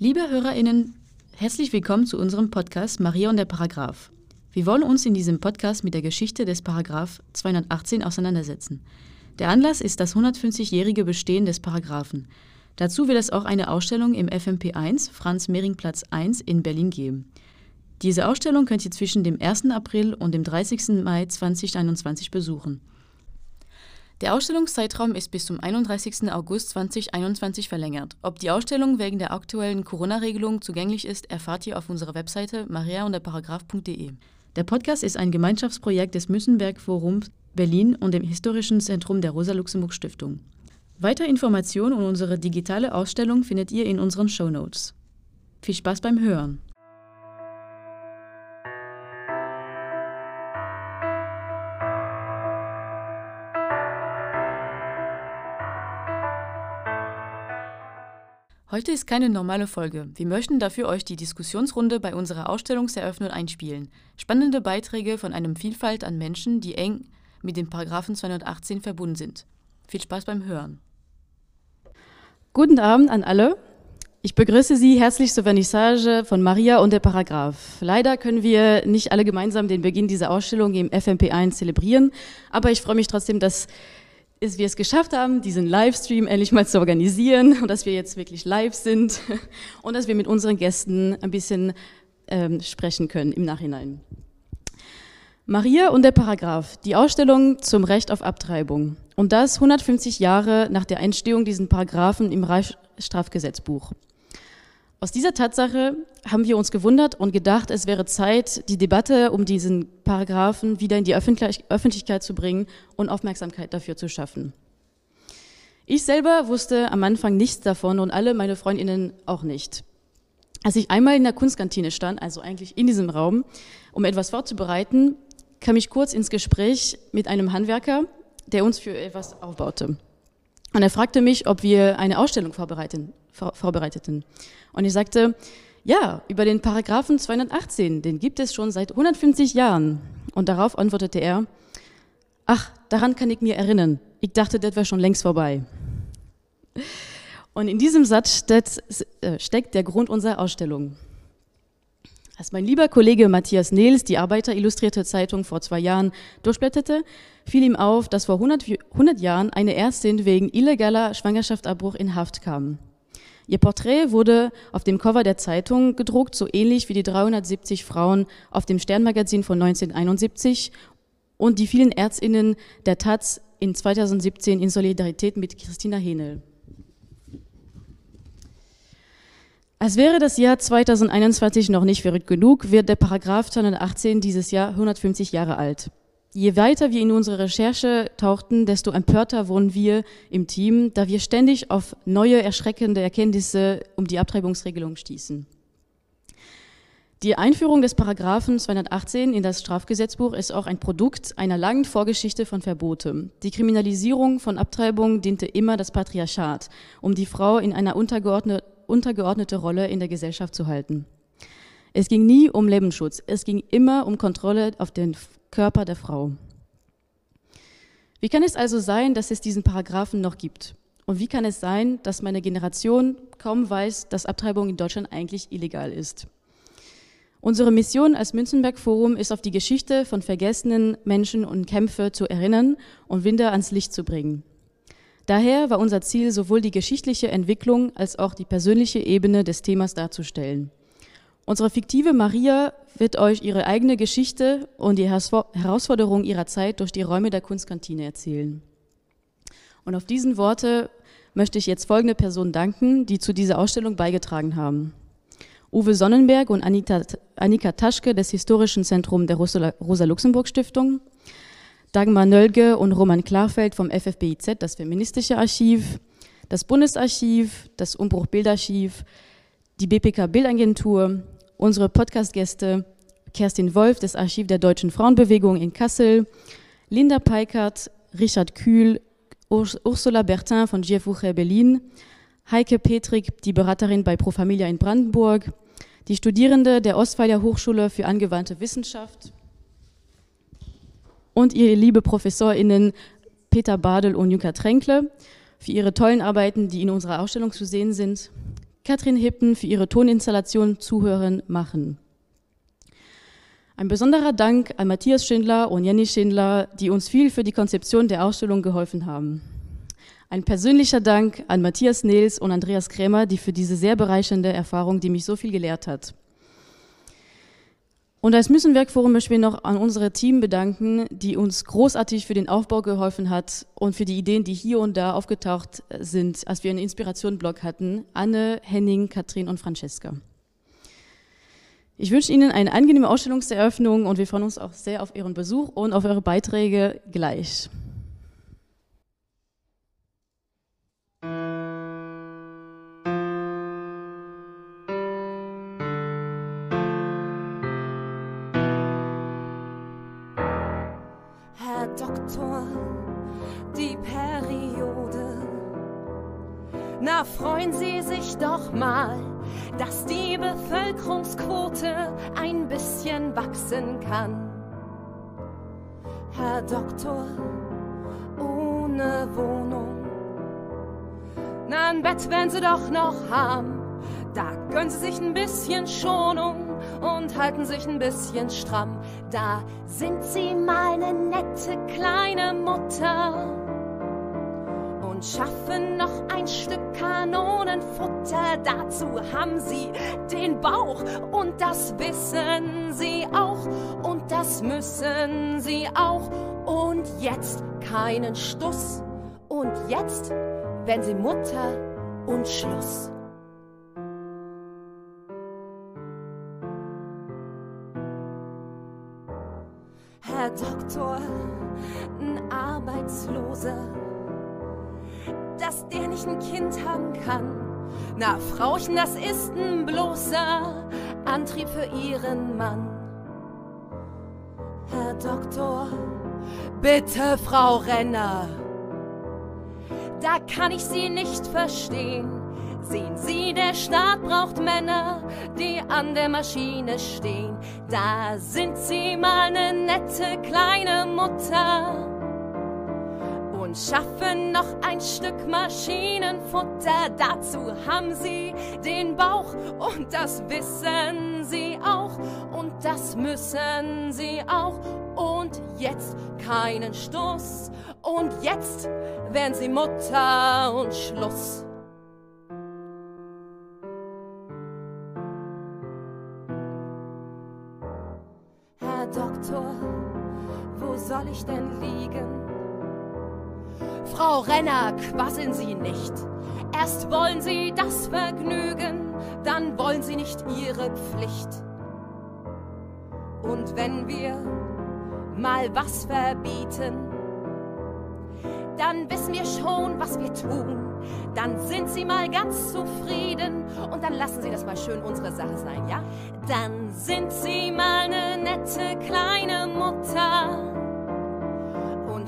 Liebe HörerInnen, herzlich willkommen zu unserem Podcast Maria und der Paragraph. Wir wollen uns in diesem Podcast mit der Geschichte des Paragraph 218 auseinandersetzen. Der Anlass ist das 150-jährige Bestehen des Paragraphen. Dazu wird es auch eine Ausstellung im FMP1 Franz-Mehring-Platz 1 in Berlin geben. Diese Ausstellung könnt ihr zwischen dem 1. April und dem 30. Mai 2021 besuchen. Der Ausstellungszeitraum ist bis zum 31. August 2021 verlängert. Ob die Ausstellung wegen der aktuellen Corona-Regelung zugänglich ist, erfahrt ihr auf unserer Webseite mariaunderparagraph.de. Der Podcast ist ein Gemeinschaftsprojekt des Münzenberg-Forums Berlin und dem Historischen Zentrum der Rosa-Luxemburg-Stiftung. Weitere Informationen und unsere digitale Ausstellung findet ihr in unseren Show Notes. Viel Spaß beim Hören! Heute ist keine normale Folge. Wir möchten dafür euch die Diskussionsrunde bei unserer Ausstellungseröffnung einspielen. Spannende Beiträge von einem Vielfalt an Menschen, die eng mit dem Paragraphen 218 verbunden sind. Viel Spaß beim Hören. Guten Abend an alle. Ich begrüße Sie herzlich zur Vernissage von Maria und der Paragraph. Leider können wir nicht alle gemeinsam den Beginn dieser Ausstellung im FMP1 zelebrieren, aber ich freue mich trotzdem, dass ist, wir es geschafft haben, diesen Livestream endlich mal zu organisieren und dass wir jetzt wirklich live sind und dass wir mit unseren Gästen ein bisschen ähm, sprechen können im Nachhinein. Maria und der Paragraph, die Ausstellung zum Recht auf Abtreibung. Und das 150 Jahre nach der Entstehung diesen Paragraphen im Reichsstrafgesetzbuch. Aus dieser Tatsache haben wir uns gewundert und gedacht, es wäre Zeit, die Debatte um diesen Paragraphen wieder in die Öffentlichkeit zu bringen und Aufmerksamkeit dafür zu schaffen. Ich selber wusste am Anfang nichts davon und alle meine Freundinnen auch nicht. Als ich einmal in der Kunstkantine stand, also eigentlich in diesem Raum, um etwas vorzubereiten, kam ich kurz ins Gespräch mit einem Handwerker, der uns für etwas aufbaute. Und er fragte mich, ob wir eine Ausstellung vorbereiten, vor, vorbereiteten. Und ich sagte, ja, über den Paragraphen 218, den gibt es schon seit 150 Jahren. Und darauf antwortete er, ach, daran kann ich mir erinnern. Ich dachte, das wäre schon längst vorbei. Und in diesem Satz äh, steckt der Grund unserer Ausstellung. Als mein lieber Kollege Matthias Nils die Arbeiter Illustrierte Zeitung vor zwei Jahren durchblätterte, fiel ihm auf, dass vor 100, 100 Jahren eine Ärztin wegen illegaler Schwangerschaftsabbruch in Haft kam. Ihr Porträt wurde auf dem Cover der Zeitung gedruckt, so ähnlich wie die 370 Frauen auf dem Sternmagazin von 1971 und die vielen Ärztinnen der Taz in 2017 in Solidarität mit Christina Henel. Als wäre das Jahr 2021 noch nicht verrückt genug, wird der Paragraph 218 dieses Jahr 150 Jahre alt. Je weiter wir in unsere Recherche tauchten, desto empörter wurden wir im Team, da wir ständig auf neue erschreckende Erkenntnisse um die Abtreibungsregelung stießen. Die Einführung des Paragraphen 218 in das Strafgesetzbuch ist auch ein Produkt einer langen Vorgeschichte von Verbote. Die Kriminalisierung von Abtreibung diente immer das Patriarchat, um die Frau in einer untergeordneten untergeordnete Rolle in der Gesellschaft zu halten. Es ging nie um Lebensschutz, es ging immer um Kontrolle auf den Körper der Frau. Wie kann es also sein, dass es diesen Paragraphen noch gibt? Und wie kann es sein, dass meine Generation kaum weiß, dass Abtreibung in Deutschland eigentlich illegal ist? Unsere Mission als Münzenberg Forum ist auf die Geschichte von vergessenen Menschen und Kämpfe zu erinnern und Winder ans Licht zu bringen. Daher war unser Ziel, sowohl die geschichtliche Entwicklung als auch die persönliche Ebene des Themas darzustellen. Unsere fiktive Maria wird euch ihre eigene Geschichte und die Herausforderungen ihrer Zeit durch die Räume der Kunstkantine erzählen. Und auf diesen Worte möchte ich jetzt folgende Personen danken, die zu dieser Ausstellung beigetragen haben. Uwe Sonnenberg und Anita, Annika Taschke des Historischen Zentrums der Rosa-Luxemburg-Stiftung, Dagmar Nölge und Roman Klarfeld vom FFBIZ, das Feministische Archiv, das Bundesarchiv, das Umbruch Bildarchiv, die BPK Bildagentur, unsere Podcast-Gäste Kerstin Wolf, das Archiv der Deutschen Frauenbewegung in Kassel, Linda Peikert, Richard Kühl, Ursula Bertin von GFUche Berlin, Heike Petrik, die Beraterin bei Pro Familia in Brandenburg, die Studierende der Ostweiler Hochschule für angewandte Wissenschaft, und ihr liebe ProfessorInnen Peter Badel und Jutta Tränkle für ihre tollen Arbeiten, die in unserer Ausstellung zu sehen sind. Katrin Hippen für ihre Toninstallation Zuhören machen. Ein besonderer Dank an Matthias Schindler und Jenny Schindler, die uns viel für die Konzeption der Ausstellung geholfen haben. Ein persönlicher Dank an Matthias Nils und Andreas Krämer, die für diese sehr bereichernde Erfahrung, die mich so viel gelehrt hat. Und als Müssenwerkforum möchten wir noch an unsere Team bedanken, die uns großartig für den Aufbau geholfen hat und für die Ideen, die hier und da aufgetaucht sind, als wir einen Inspirationblog hatten. Anne, Henning, Katrin und Francesca. Ich wünsche Ihnen eine angenehme Ausstellungseröffnung und wir freuen uns auch sehr auf Ihren Besuch und auf Ihre Beiträge gleich. Na, freuen Sie sich doch mal dass die Bevölkerungsquote ein bisschen wachsen kann. Herr Doktor, ohne Wohnung. Na, ein Bett werden Sie doch noch haben. Da gönnen Sie sich ein bisschen Schonung und halten sich ein bisschen stramm. Da sind Sie meine nette kleine Mutter und schaffen noch ein Stück Kanonenfutter. Dazu haben sie den Bauch und das wissen sie auch und das müssen sie auch. Und jetzt keinen Stuss und jetzt werden sie Mutter und Schluss. Herr Doktor, ein Arbeitsloser dass der nicht ein Kind haben kann. Na, Frauchen, das ist ein bloßer Antrieb für ihren Mann. Herr Doktor, bitte, Frau Renner, da kann ich Sie nicht verstehen. Sehen Sie, der Staat braucht Männer, die an der Maschine stehen. Da sind Sie mal eine nette kleine Mutter und schaffen noch ein Stück Maschinenfutter. Dazu haben sie den Bauch und das wissen sie auch und das müssen sie auch. Und jetzt keinen Stoß und jetzt werden sie Mutter und Schluss. Frau Renner, quasseln Sie nicht. Erst wollen Sie das Vergnügen, dann wollen Sie nicht Ihre Pflicht. Und wenn wir mal was verbieten, dann wissen wir schon, was wir tun. Dann sind Sie mal ganz zufrieden und dann lassen Sie das mal schön unsere Sache sein, ja? Dann sind Sie mal eine nette kleine Mutter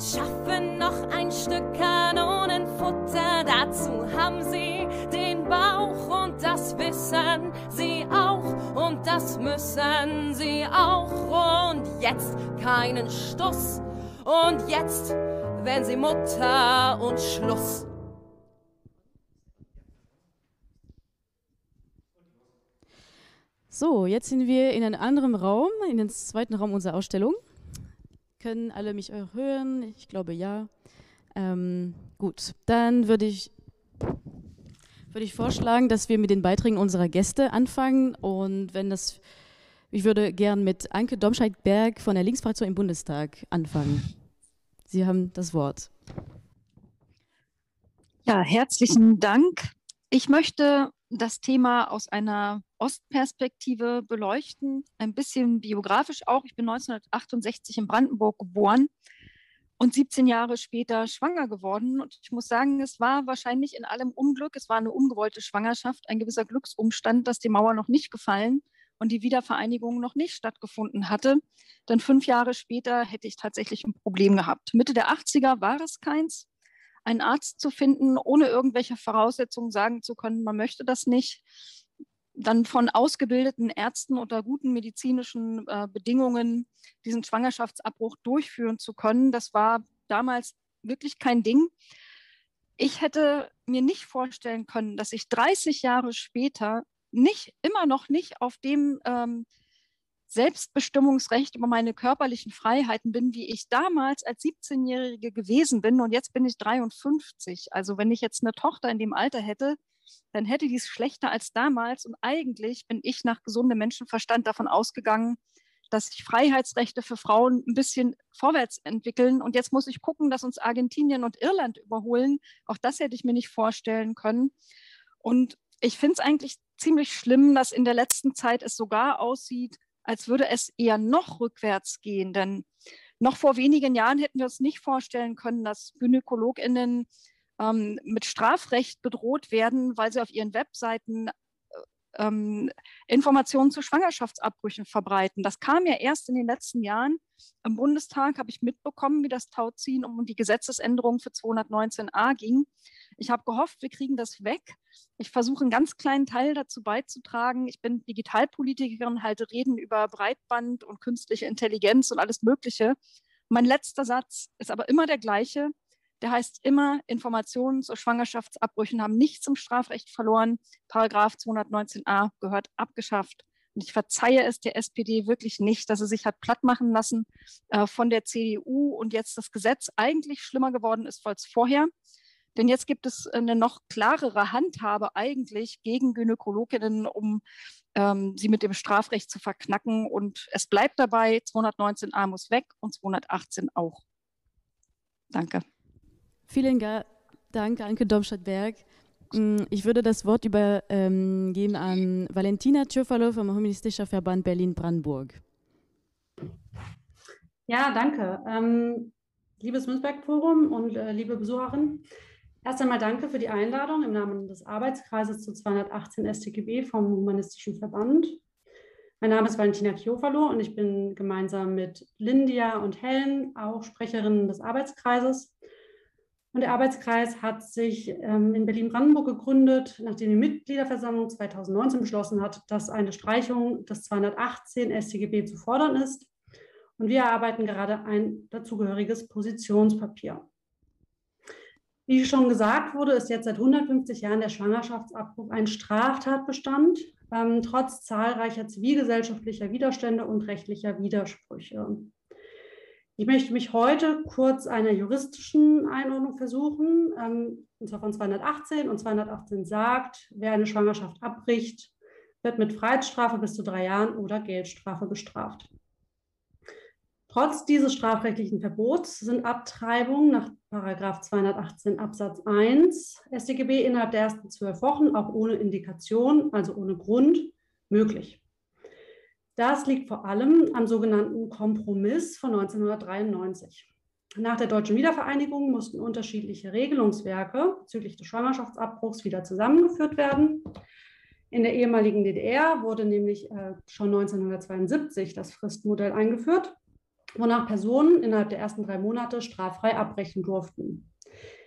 schaffen noch ein Stück Kanonenfutter. Dazu haben sie den Bauch und das wissen sie auch und das müssen sie auch. Und jetzt keinen Stuss und jetzt werden sie Mutter und Schluss. So, jetzt sind wir in einem anderen Raum, in den zweiten Raum unserer Ausstellung. Können alle mich hören? Ich glaube ja. Ähm, gut, dann würde ich, würde ich vorschlagen, dass wir mit den Beiträgen unserer Gäste anfangen. Und wenn das, ich würde gern mit Anke Domscheit-Berg von der Linksfraktion im Bundestag anfangen. Sie haben das Wort. Ja, herzlichen Dank. Ich möchte das Thema aus einer Ostperspektive beleuchten, ein bisschen biografisch auch. Ich bin 1968 in Brandenburg geboren und 17 Jahre später schwanger geworden. Und ich muss sagen, es war wahrscheinlich in allem Unglück. Es war eine ungewollte Schwangerschaft, ein gewisser Glücksumstand, dass die Mauer noch nicht gefallen und die Wiedervereinigung noch nicht stattgefunden hatte. Denn fünf Jahre später hätte ich tatsächlich ein Problem gehabt. Mitte der 80er war es keins einen Arzt zu finden, ohne irgendwelche Voraussetzungen sagen zu können, man möchte das nicht, dann von ausgebildeten Ärzten unter guten medizinischen äh, Bedingungen diesen Schwangerschaftsabbruch durchführen zu können, das war damals wirklich kein Ding. ich hätte mir nicht vorstellen können, dass ich 30 Jahre später nicht, immer noch nicht auf dem ähm, Selbstbestimmungsrecht über meine körperlichen Freiheiten bin, wie ich damals als 17-Jährige gewesen bin. Und jetzt bin ich 53. Also wenn ich jetzt eine Tochter in dem Alter hätte, dann hätte die es schlechter als damals. Und eigentlich bin ich nach gesundem Menschenverstand davon ausgegangen, dass sich Freiheitsrechte für Frauen ein bisschen vorwärts entwickeln. Und jetzt muss ich gucken, dass uns Argentinien und Irland überholen. Auch das hätte ich mir nicht vorstellen können. Und ich finde es eigentlich ziemlich schlimm, dass in der letzten Zeit es sogar aussieht, als würde es eher noch rückwärts gehen. Denn noch vor wenigen Jahren hätten wir uns nicht vorstellen können, dass GynäkologInnen ähm, mit Strafrecht bedroht werden, weil sie auf ihren Webseiten ähm, Informationen zu Schwangerschaftsabbrüchen verbreiten. Das kam ja erst in den letzten Jahren. Im Bundestag habe ich mitbekommen, wie das Tauziehen um die Gesetzesänderung für 219a ging. Ich habe gehofft, wir kriegen das weg. Ich versuche einen ganz kleinen Teil dazu beizutragen. Ich bin Digitalpolitikerin, halte Reden über Breitband und künstliche Intelligenz und alles Mögliche. Mein letzter Satz ist aber immer der gleiche. Der heißt immer, Informationen zu Schwangerschaftsabbrüchen haben nichts im Strafrecht verloren. Paragraph 219a gehört abgeschafft. Und ich verzeihe es der SPD wirklich nicht, dass sie sich hat platt machen lassen äh, von der CDU und jetzt das Gesetz eigentlich schlimmer geworden ist als vorher. Denn jetzt gibt es eine noch klarere Handhabe eigentlich gegen Gynäkologinnen, um ähm, sie mit dem Strafrecht zu verknacken. Und es bleibt dabei, 219a muss weg und 218 auch. Danke. Vielen Dank, Anke Domscheit-Berg. Mm, ich würde das Wort übergeben ähm, an Valentina Tschöferle vom Humanistischen Verband Berlin-Brandenburg. Ja, danke. Ähm, liebes Münzberg-Forum und äh, liebe Besucherinnen, erst einmal danke für die Einladung im Namen des Arbeitskreises zu 218 StGB vom Humanistischen Verband. Mein Name ist Valentina Chiofalo und ich bin gemeinsam mit Lindia und Helen auch Sprecherin des Arbeitskreises und der Arbeitskreis hat sich ähm, in Berlin-Brandenburg gegründet, nachdem die Mitgliederversammlung 2019 beschlossen hat, dass eine Streichung des 218 StGB zu fordern ist. Und wir erarbeiten gerade ein dazugehöriges Positionspapier. Wie schon gesagt wurde, ist jetzt seit 150 Jahren der Schwangerschaftsabbruch ein Straftatbestand, ähm, trotz zahlreicher zivilgesellschaftlicher Widerstände und rechtlicher Widersprüche. Ich möchte mich heute kurz einer juristischen Einordnung versuchen, ähm, und zwar von 218. Und 218 sagt, wer eine Schwangerschaft abbricht, wird mit Freiheitsstrafe bis zu drei Jahren oder Geldstrafe bestraft. Trotz dieses strafrechtlichen Verbots sind Abtreibungen nach 218 Absatz 1 StGB innerhalb der ersten zwölf Wochen auch ohne Indikation, also ohne Grund, möglich. Das liegt vor allem am sogenannten Kompromiss von 1993. Nach der deutschen Wiedervereinigung mussten unterschiedliche Regelungswerke bezüglich des Schwangerschaftsabbruchs wieder zusammengeführt werden. In der ehemaligen DDR wurde nämlich äh, schon 1972 das Fristmodell eingeführt, wonach Personen innerhalb der ersten drei Monate straffrei abbrechen durften.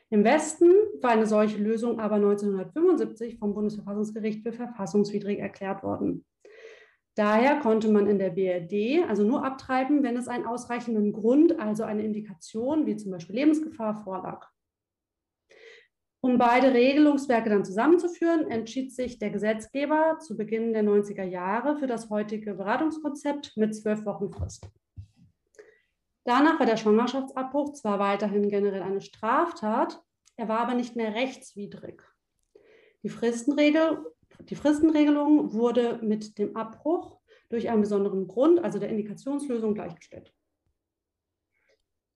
Im Westen war eine solche Lösung aber 1975 vom Bundesverfassungsgericht für verfassungswidrig erklärt worden. Daher konnte man in der BRD also nur abtreiben, wenn es einen ausreichenden Grund, also eine Indikation wie zum Beispiel Lebensgefahr vorlag. Um beide Regelungswerke dann zusammenzuführen, entschied sich der Gesetzgeber zu Beginn der 90er Jahre für das heutige Beratungskonzept mit zwölf Wochen Frist. Danach war der Schwangerschaftsabbruch zwar weiterhin generell eine Straftat, er war aber nicht mehr rechtswidrig. Die Fristenregel die Fristenregelung wurde mit dem Abbruch durch einen besonderen Grund, also der Indikationslösung, gleichgestellt.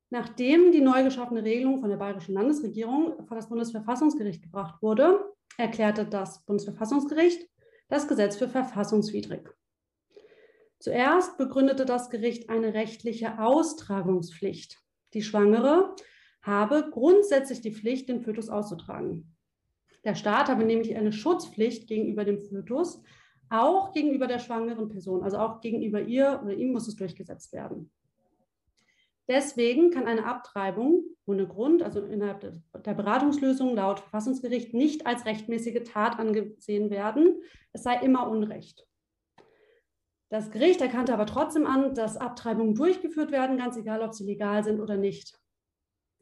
Nachdem die neu geschaffene Regelung von der Bayerischen Landesregierung vor das Bundesverfassungsgericht gebracht wurde, erklärte das Bundesverfassungsgericht das Gesetz für verfassungswidrig. Zuerst begründete das Gericht eine rechtliche Austragungspflicht. Die Schwangere habe grundsätzlich die Pflicht, den Fötus auszutragen. Der Staat habe nämlich eine Schutzpflicht gegenüber dem Fötus, auch gegenüber der schwangeren Person, also auch gegenüber ihr oder ihm muss es durchgesetzt werden. Deswegen kann eine Abtreibung ohne Grund, also innerhalb der Beratungslösung laut Verfassungsgericht, nicht als rechtmäßige Tat angesehen werden. Es sei immer Unrecht. Das Gericht erkannte aber trotzdem an, dass Abtreibungen durchgeführt werden, ganz egal, ob sie legal sind oder nicht.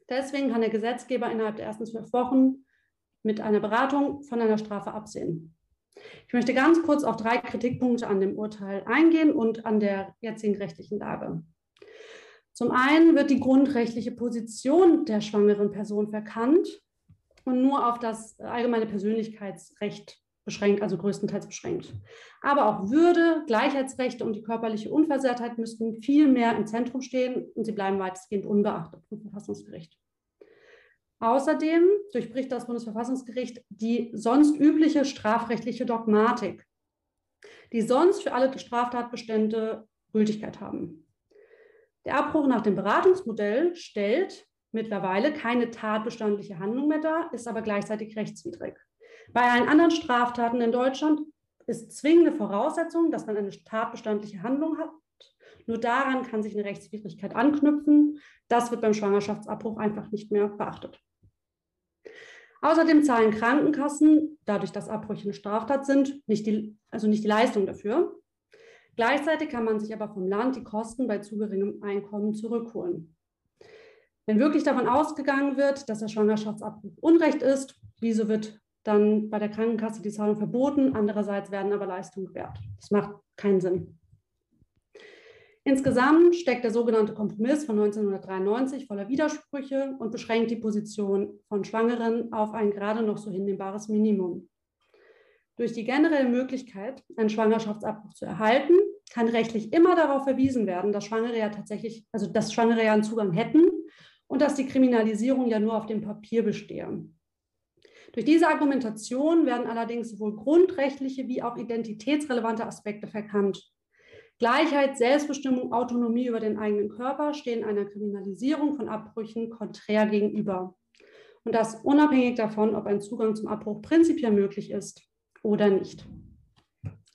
Deswegen kann der Gesetzgeber innerhalb der ersten zwölf Wochen mit einer Beratung von einer Strafe absehen. Ich möchte ganz kurz auf drei Kritikpunkte an dem Urteil eingehen und an der jetzigen rechtlichen Lage. Zum einen wird die grundrechtliche Position der schwangeren Person verkannt und nur auf das allgemeine Persönlichkeitsrecht beschränkt, also größtenteils beschränkt. Aber auch Würde, Gleichheitsrechte und die körperliche Unversehrtheit müssten viel mehr im Zentrum stehen und sie bleiben weitestgehend unbeachtet vom Verfassungsgericht. Außerdem durchbricht das Bundesverfassungsgericht die sonst übliche strafrechtliche Dogmatik, die sonst für alle Straftatbestände Gültigkeit haben. Der Abbruch nach dem Beratungsmodell stellt mittlerweile keine tatbestandliche Handlung mehr dar, ist aber gleichzeitig rechtswidrig. Bei allen anderen Straftaten in Deutschland ist zwingende Voraussetzung, dass man eine tatbestandliche Handlung hat. Nur daran kann sich eine Rechtswidrigkeit anknüpfen. Das wird beim Schwangerschaftsabbruch einfach nicht mehr beachtet. Außerdem zahlen Krankenkassen, dadurch, dass Abbrüche eine Straftat sind, nicht die, also nicht die Leistung dafür. Gleichzeitig kann man sich aber vom Land die Kosten bei zu geringem Einkommen zurückholen. Wenn wirklich davon ausgegangen wird, dass der Schwangerschaftsabbruch Unrecht ist, wieso wird dann bei der Krankenkasse die Zahlung verboten? Andererseits werden aber Leistungen gewährt. Das macht keinen Sinn. Insgesamt steckt der sogenannte Kompromiss von 1993 voller Widersprüche und beschränkt die Position von Schwangeren auf ein gerade noch so hinnehmbares Minimum. Durch die generelle Möglichkeit, einen Schwangerschaftsabbruch zu erhalten, kann rechtlich immer darauf verwiesen werden, dass Schwangere ja tatsächlich, also dass Schwangere ja einen Zugang hätten und dass die Kriminalisierung ja nur auf dem Papier bestehe. Durch diese Argumentation werden allerdings sowohl grundrechtliche wie auch identitätsrelevante Aspekte verkannt. Gleichheit, Selbstbestimmung, Autonomie über den eigenen Körper stehen einer Kriminalisierung von Abbrüchen konträr gegenüber. Und das unabhängig davon, ob ein Zugang zum Abbruch prinzipiell möglich ist oder nicht.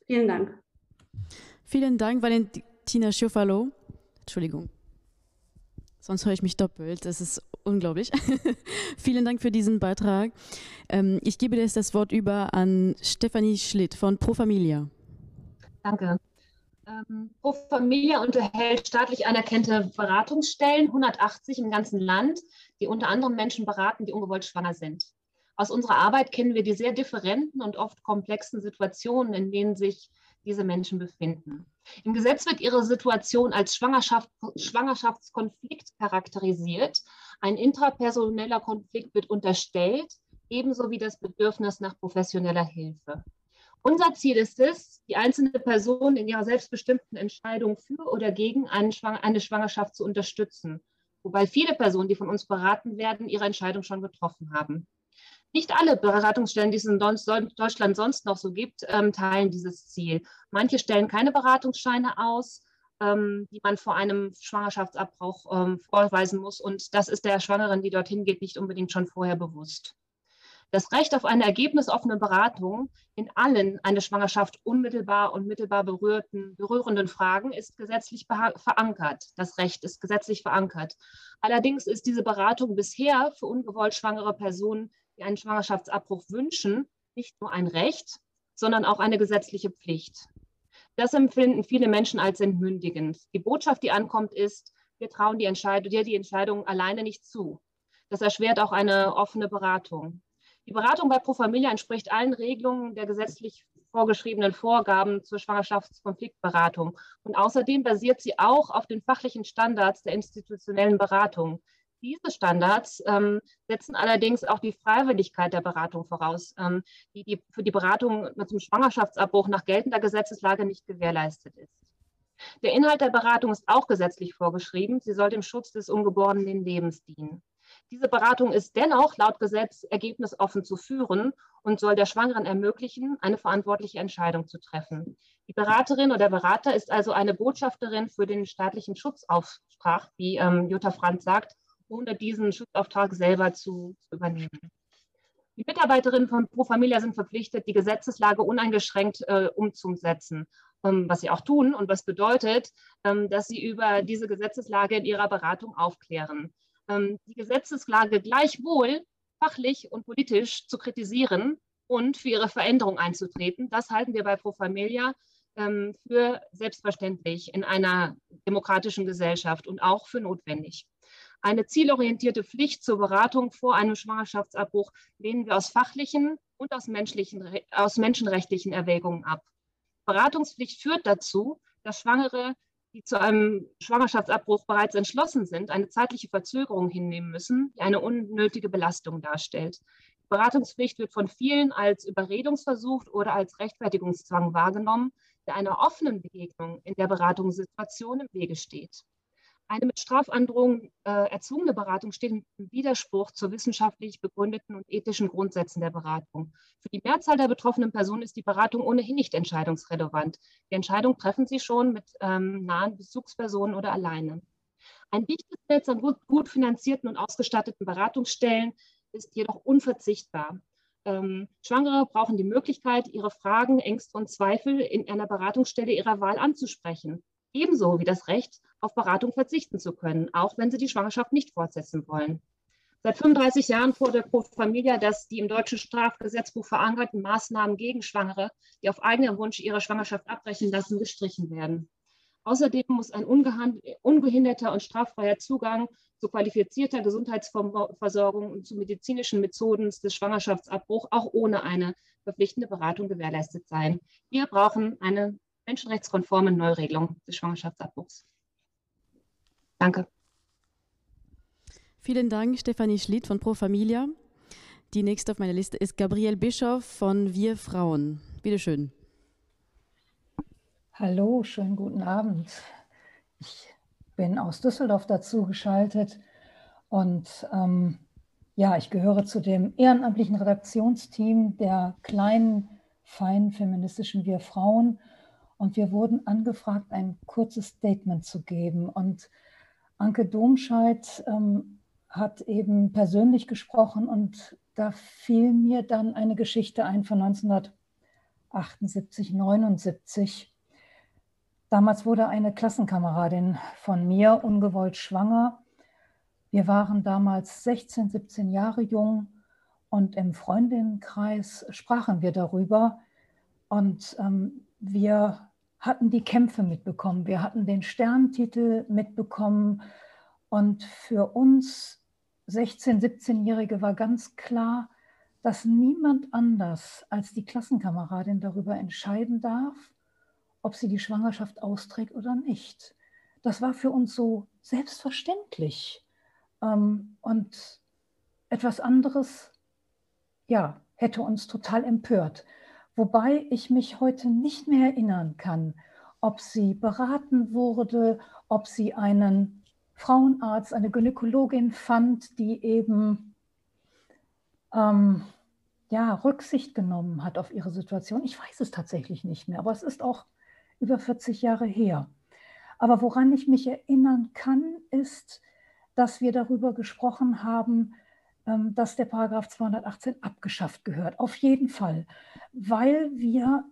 Vielen Dank. Vielen Dank, Valentina Schiffalo. Entschuldigung. Sonst höre ich mich doppelt. Das ist unglaublich. Vielen Dank für diesen Beitrag. Ähm, ich gebe jetzt das Wort über an Stefanie Schlitt von Pro Familia. Danke. Ähm, Pro Familia unterhält staatlich anerkannte Beratungsstellen, 180 im ganzen Land, die unter anderem Menschen beraten, die ungewollt schwanger sind. Aus unserer Arbeit kennen wir die sehr differenten und oft komplexen Situationen, in denen sich diese Menschen befinden. Im Gesetz wird ihre Situation als Schwangerschaft, Schwangerschaftskonflikt charakterisiert. Ein intrapersoneller Konflikt wird unterstellt, ebenso wie das Bedürfnis nach professioneller Hilfe. Unser Ziel ist es, die einzelne Person in ihrer selbstbestimmten Entscheidung für oder gegen eine Schwangerschaft zu unterstützen, wobei viele Personen, die von uns beraten werden, ihre Entscheidung schon getroffen haben. Nicht alle Beratungsstellen, die es in Deutschland sonst noch so gibt, ähm, teilen dieses Ziel. Manche stellen keine Beratungsscheine aus, ähm, die man vor einem Schwangerschaftsabbruch ähm, vorweisen muss. Und das ist der Schwangeren, die dorthin geht, nicht unbedingt schon vorher bewusst. Das Recht auf eine ergebnisoffene Beratung in allen eine Schwangerschaft unmittelbar und mittelbar berührten, berührenden Fragen ist gesetzlich verankert. Das Recht ist gesetzlich verankert. Allerdings ist diese Beratung bisher für ungewollt schwangere Personen die einen Schwangerschaftsabbruch wünschen, nicht nur ein Recht, sondern auch eine gesetzliche Pflicht. Das empfinden viele Menschen als entmündigend. Die Botschaft, die ankommt, ist, wir trauen die Entscheidung, dir die Entscheidung alleine nicht zu. Das erschwert auch eine offene Beratung. Die Beratung bei Pro Familia entspricht allen Regelungen der gesetzlich vorgeschriebenen Vorgaben zur Schwangerschaftskonfliktberatung. Und außerdem basiert sie auch auf den fachlichen Standards der institutionellen Beratung. Diese Standards ähm, setzen allerdings auch die Freiwilligkeit der Beratung voraus, ähm, die, die für die Beratung zum Schwangerschaftsabbruch nach geltender Gesetzeslage nicht gewährleistet ist. Der Inhalt der Beratung ist auch gesetzlich vorgeschrieben. Sie soll dem Schutz des ungeborenen Lebens dienen. Diese Beratung ist dennoch laut Gesetz ergebnisoffen zu führen und soll der Schwangeren ermöglichen, eine verantwortliche Entscheidung zu treffen. Die Beraterin oder der Berater ist also eine Botschafterin für den staatlichen Schutzauftrag, wie ähm, Jutta Brandt sagt, ohne diesen Schutzauftrag selber zu, zu übernehmen. Die Mitarbeiterinnen von Pro Familia sind verpflichtet, die Gesetzeslage uneingeschränkt äh, umzusetzen, ähm, was sie auch tun und was bedeutet, ähm, dass sie über diese Gesetzeslage in ihrer Beratung aufklären. Ähm, die Gesetzeslage gleichwohl fachlich und politisch zu kritisieren und für ihre Veränderung einzutreten, das halten wir bei Pro Familia ähm, für selbstverständlich in einer demokratischen Gesellschaft und auch für notwendig. Eine zielorientierte Pflicht zur Beratung vor einem Schwangerschaftsabbruch lehnen wir aus fachlichen und aus, menschlichen, aus menschenrechtlichen Erwägungen ab. Beratungspflicht führt dazu, dass Schwangere, die zu einem Schwangerschaftsabbruch bereits entschlossen sind, eine zeitliche Verzögerung hinnehmen müssen, die eine unnötige Belastung darstellt. Beratungspflicht wird von vielen als Überredungsversuch oder als Rechtfertigungszwang wahrgenommen, der einer offenen Begegnung in der Beratungssituation im Wege steht. Eine mit Strafandrohung äh, erzwungene Beratung steht im Widerspruch zu wissenschaftlich begründeten und ethischen Grundsätzen der Beratung. Für die Mehrzahl der betroffenen Personen ist die Beratung ohnehin nicht entscheidungsrelevant. Die Entscheidung treffen sie schon mit ähm, nahen Bezugspersonen oder alleine. Ein dichtes Netz an gut, gut finanzierten und ausgestatteten Beratungsstellen ist jedoch unverzichtbar. Ähm, Schwangere brauchen die Möglichkeit, ihre Fragen, Ängste und Zweifel in einer Beratungsstelle ihrer Wahl anzusprechen. Ebenso wie das Recht, auf Beratung verzichten zu können, auch wenn sie die Schwangerschaft nicht fortsetzen wollen. Seit 35 Jahren fordert Pro Familia, dass die im deutschen Strafgesetzbuch verankerten Maßnahmen gegen Schwangere, die auf eigenen Wunsch ihre Schwangerschaft abbrechen lassen, gestrichen werden. Außerdem muss ein ungehinderter und straffreier Zugang zu qualifizierter Gesundheitsversorgung und zu medizinischen Methoden des Schwangerschaftsabbruchs auch ohne eine verpflichtende Beratung gewährleistet sein. Wir brauchen eine menschenrechtskonforme Neuregelung des Schwangerschaftsabbruchs. Danke. Vielen Dank, Stefanie Schlitt von Pro Familia. Die nächste auf meiner Liste ist Gabrielle Bischoff von Wir Frauen. Bitte schön. Hallo, schönen guten Abend. Ich bin aus Düsseldorf dazu geschaltet und ähm, ja, ich gehöre zu dem ehrenamtlichen Redaktionsteam der kleinen, feinen feministischen Wir Frauen und wir wurden angefragt, ein kurzes Statement zu geben. Und Anke Domscheit ähm, hat eben persönlich gesprochen und da fiel mir dann eine Geschichte ein von 1978, 79 Damals wurde eine Klassenkameradin von mir ungewollt schwanger. Wir waren damals 16, 17 Jahre jung und im Freundinnenkreis sprachen wir darüber. Und ähm, wir hatten die Kämpfe mitbekommen, wir hatten den Sterntitel mitbekommen und für uns 16, 17-Jährige war ganz klar, dass niemand anders als die Klassenkameradin darüber entscheiden darf, ob sie die Schwangerschaft austrägt oder nicht. Das war für uns so selbstverständlich. Ähm, und etwas anderes, ja, hätte uns total empört. Wobei ich mich heute nicht mehr erinnern kann, ob sie beraten wurde, ob sie einen Frauenarzt, eine Gynäkologin fand, die eben ähm, ja, Rücksicht genommen hat auf ihre Situation. Ich weiß es tatsächlich nicht mehr, aber es ist auch über 40 Jahre her. Aber woran ich mich erinnern kann, ist, dass wir darüber gesprochen haben, dass der Paragraph 218 abgeschafft gehört. Auf jeden Fall, weil wir,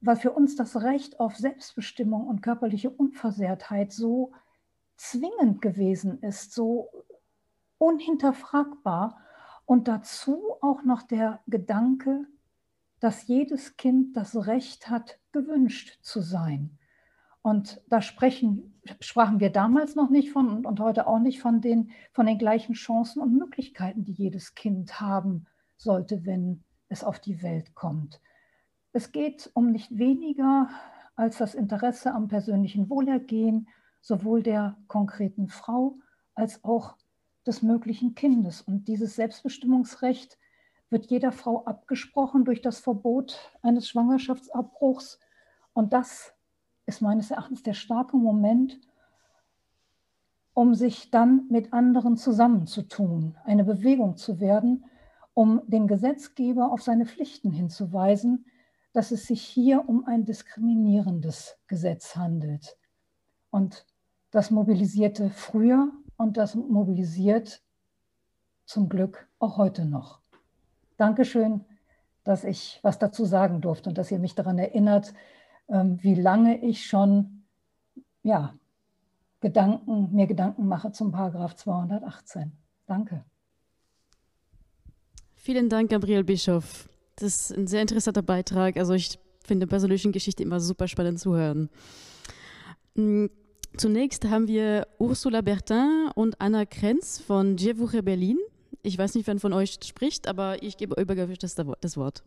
weil für uns das Recht auf Selbstbestimmung und körperliche Unversehrtheit so zwingend gewesen ist, so unhinterfragbar und dazu auch noch der Gedanke, dass jedes Kind das Recht hat, gewünscht zu sein. Und da sprechen, sprachen wir damals noch nicht von und heute auch nicht von den, von den gleichen Chancen und Möglichkeiten, die jedes Kind haben sollte, wenn es auf die Welt kommt. Es geht um nicht weniger als das Interesse am persönlichen Wohlergehen sowohl der konkreten Frau als auch des möglichen Kindes. Und dieses Selbstbestimmungsrecht wird jeder Frau abgesprochen durch das Verbot eines Schwangerschaftsabbruchs. Und das ist meines Erachtens der starke Moment, um sich dann mit anderen zusammenzutun, eine Bewegung zu werden, um den Gesetzgeber auf seine Pflichten hinzuweisen, dass es sich hier um ein diskriminierendes Gesetz handelt. Und das mobilisierte früher und das mobilisiert zum Glück auch heute noch. Dankeschön, dass ich was dazu sagen durfte und dass ihr mich daran erinnert, wie lange ich schon ja, Gedanken, mir Gedanken mache zum Paragraph 218. Danke. Vielen Dank, Gabriel Bischof. Das ist ein sehr interessanter Beitrag. Also ich finde bei solchen Geschichten immer super spannend zu hören. Mm, zunächst haben wir Ursula Bertin und Anna Krenz von Djevouche Berlin. Ich weiß nicht, wer von euch spricht, aber ich gebe übergriffig das Wort.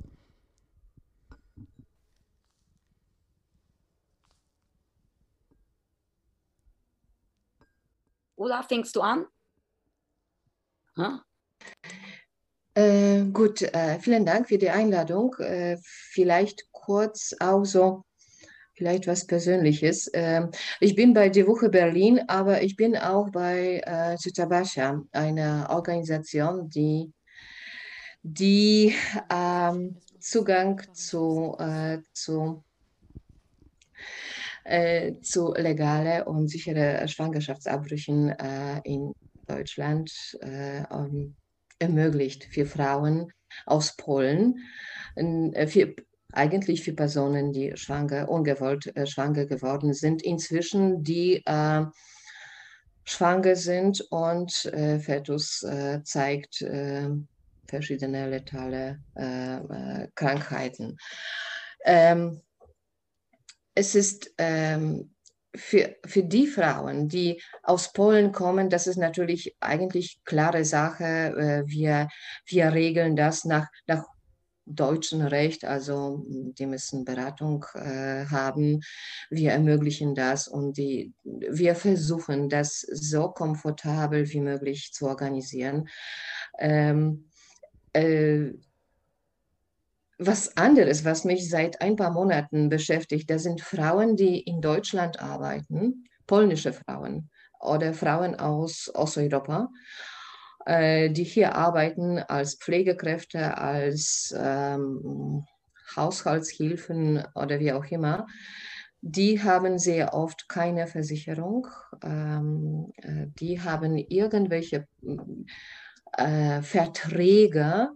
Oder fängst du an? Äh, gut, äh, vielen Dank für die Einladung. Äh, vielleicht kurz auch so, vielleicht was Persönliches. Ähm, ich bin bei Die Woche Berlin, aber ich bin auch bei äh, Zutabasha, einer Organisation, die, die ähm, Zugang zu, äh, zu äh, zu legale und sichere Schwangerschaftsabbrüchen äh, in Deutschland äh, um, ermöglicht für Frauen aus Polen, äh, für, eigentlich für Personen, die schwanger, ungewollt äh, schwanger geworden sind, inzwischen die äh, schwanger sind und äh, Fetus äh, zeigt äh, verschiedene letale Krankheiten. Ähm, es ist ähm, für, für die Frauen, die aus Polen kommen, das ist natürlich eigentlich klare Sache. Äh, wir, wir regeln das nach, nach deutschem Recht, also die müssen Beratung äh, haben. Wir ermöglichen das und die, wir versuchen, das so komfortabel wie möglich zu organisieren. Ähm, äh, was anderes, was mich seit ein paar Monaten beschäftigt, das sind Frauen, die in Deutschland arbeiten, polnische Frauen oder Frauen aus Osteuropa, äh, die hier arbeiten als Pflegekräfte, als ähm, Haushaltshilfen oder wie auch immer. Die haben sehr oft keine Versicherung. Ähm, äh, die haben irgendwelche äh, Verträge,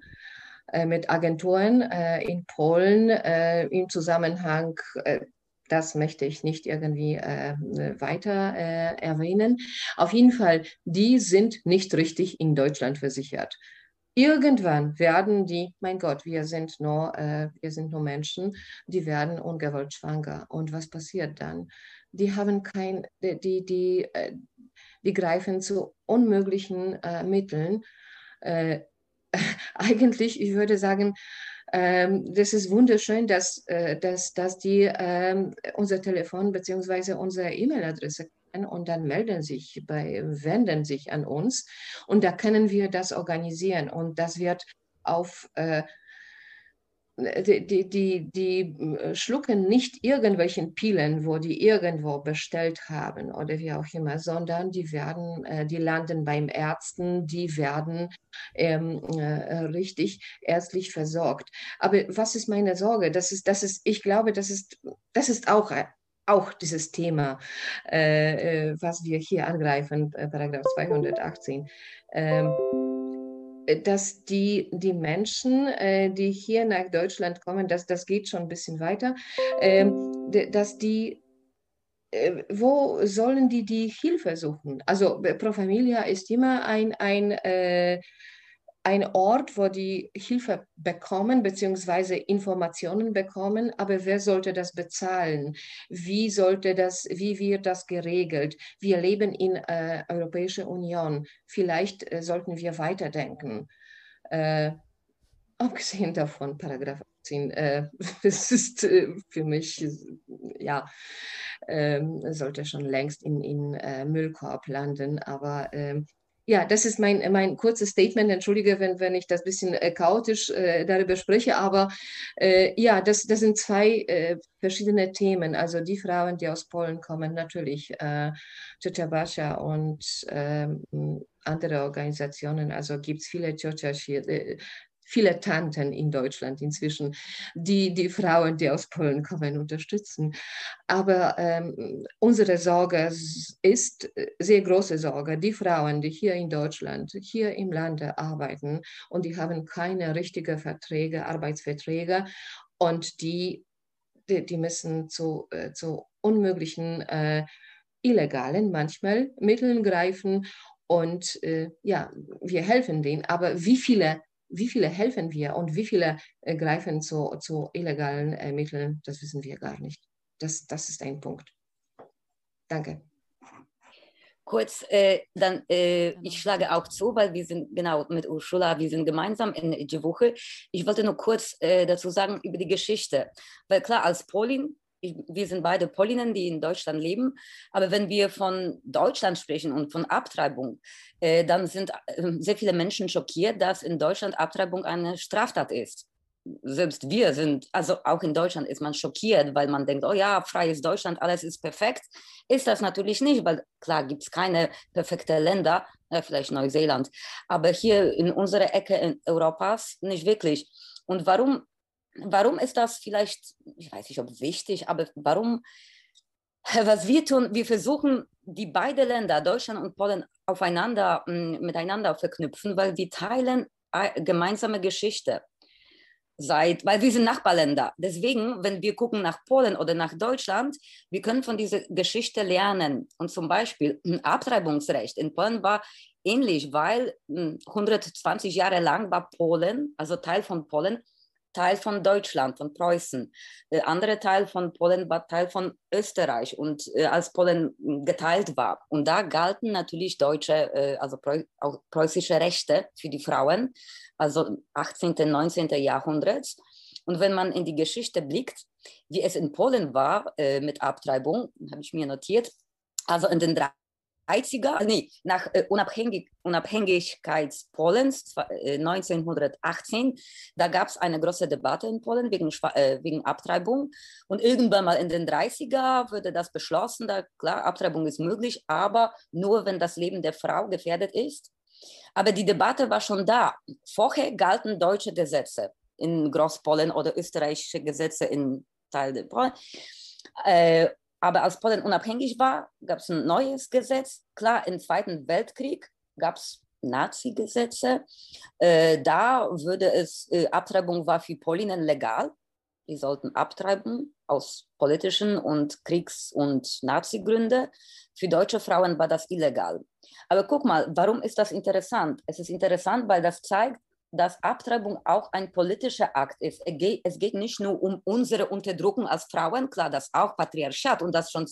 mit Agenturen äh, in Polen äh, im Zusammenhang das möchte ich nicht irgendwie äh, weiter äh, erwähnen. Auf jeden Fall, die sind nicht richtig in Deutschland versichert. Irgendwann werden die, mein Gott, wir sind nur, äh, wir sind nur Menschen, die werden ungewollt schwanger. Und was passiert dann? Die haben kein, die, die, die, die greifen zu unmöglichen Mitteln eigentlich, ich würde sagen, ähm, das ist wunderschön, dass, äh, dass, dass die ähm, unser Telefon bzw. unsere E-Mail-Adresse kennen und dann melden sich bei, wenden sich an uns und da können wir das organisieren und das wird auf äh, die, die, die, äh, schlucken nicht irgendwelchen Pilen, wo die irgendwo bestellt haben oder wie auch immer, sondern die werden, äh, die landen beim Ärzten, die werden ähm, äh, richtig ärztlich versorgt. Aber was ist meine Sorge? Das ist, das ist, ich glaube, das ist, das ist auch auch dieses Thema, äh, was wir hier angreifen, Paragraph 218. Ähm, äh, dass die, die Menschen, äh, die hier nach Deutschland kommen, das, das geht schon ein bisschen weiter, äh, dass die, äh, wo sollen die die Hilfe suchen? Also Pro Familia ist immer ein, ein äh, ein Ort, wo die Hilfe bekommen bzw. Informationen bekommen, aber wer sollte das bezahlen? Wie sollte das, wie wird das geregelt? Wir leben in äh, Europäischer Union. Vielleicht äh, sollten wir weiterdenken. Äh, abgesehen davon, Paragraph 18, äh, das ist äh, für mich, ja, ähm, sollte schon längst in, in äh, Müllkorb landen, aber ähm, ja, das ist mein, mein kurzes Statement. Entschuldige, wenn, wenn ich das ein bisschen äh, chaotisch äh, darüber spreche, aber äh, ja, das, das sind zwei äh, verschiedene Themen. Also die Frauen, die aus Polen kommen, natürlich äh, Bascha und ähm, andere Organisationen. Also gibt es viele Ciocia, äh, viele Tanten in Deutschland inzwischen, die die Frauen, die aus Polen kommen, unterstützen. Aber ähm, unsere Sorge ist sehr große Sorge. Die Frauen, die hier in Deutschland, hier im Lande arbeiten und die haben keine richtigen Verträge, Arbeitsverträge und die, die, die müssen zu, äh, zu unmöglichen äh, illegalen manchmal Mitteln greifen und äh, ja, wir helfen denen. Aber wie viele wie viele helfen wir und wie viele äh, greifen zu, zu illegalen äh, Mitteln, das wissen wir gar nicht. Das, das ist ein Punkt. Danke. kurz, äh, dann, äh, genau. ich schlage auch zu, weil wir sind, genau, mit Ursula, wir sind gemeinsam in die Woche. Ich wollte nur kurz äh, dazu sagen über die Geschichte. Weil klar, als Polin, ich, wir sind beide Polinnen, die in Deutschland leben, aber wenn wir von Deutschland sprechen und von Abtreibung, äh, dann sind äh, sehr viele Menschen schockiert, dass in Deutschland Abtreibung eine Straftat ist selbst wir sind, also auch in Deutschland ist man schockiert, weil man denkt, oh ja, freies Deutschland, alles ist perfekt. Ist das natürlich nicht, weil klar gibt es keine perfekten Länder, äh, vielleicht Neuseeland, aber hier in unserer Ecke in Europas nicht wirklich. Und warum, warum ist das vielleicht, ich weiß nicht, ob wichtig, aber warum, was wir tun, wir versuchen, die beiden Länder, Deutschland und Polen, aufeinander, miteinander verknüpfen, weil wir teilen äh, gemeinsame Geschichte seit, weil wir sind Nachbarländer. Deswegen, wenn wir gucken nach Polen oder nach Deutschland, wir können von dieser Geschichte lernen. Und zum Beispiel ein Abtreibungsrecht in Polen war ähnlich, weil 120 hm, Jahre lang war Polen, also Teil von Polen, Teil von Deutschland, von Preußen. Der andere Teil von Polen war Teil von Österreich und äh, als Polen geteilt war. Und da galten natürlich deutsche, äh, also preußische Rechte für die Frauen, also 18., 19. Jahrhunderts. Und wenn man in die Geschichte blickt, wie es in Polen war äh, mit Abtreibung, habe ich mir notiert, also in den 30er, nee, nach äh, Unabhängig, Unabhängigkeit Polens äh, 1918, da gab es eine große Debatte in Polen wegen, äh, wegen Abtreibung. Und irgendwann mal in den 30er wurde das beschlossen, da klar, Abtreibung ist möglich, aber nur wenn das Leben der Frau gefährdet ist. Aber die Debatte war schon da. Vorher galten deutsche Gesetze in Großpolen oder österreichische Gesetze in Teil der Polen. Äh, aber als Polen unabhängig war, gab es ein neues Gesetz. Klar, im Zweiten Weltkrieg gab es Nazi-Gesetze. Äh, da würde es, äh, Abtreibung war für Polinnen legal. Die sollten abtreiben aus politischen und Kriegs- und Nazi-Gründen. Für deutsche Frauen war das illegal. Aber guck mal, warum ist das interessant? Es ist interessant, weil das zeigt, dass Abtreibung auch ein politischer Akt ist. Es geht nicht nur um unsere Unterdrückung als Frauen, klar, das auch Patriarchat und das schon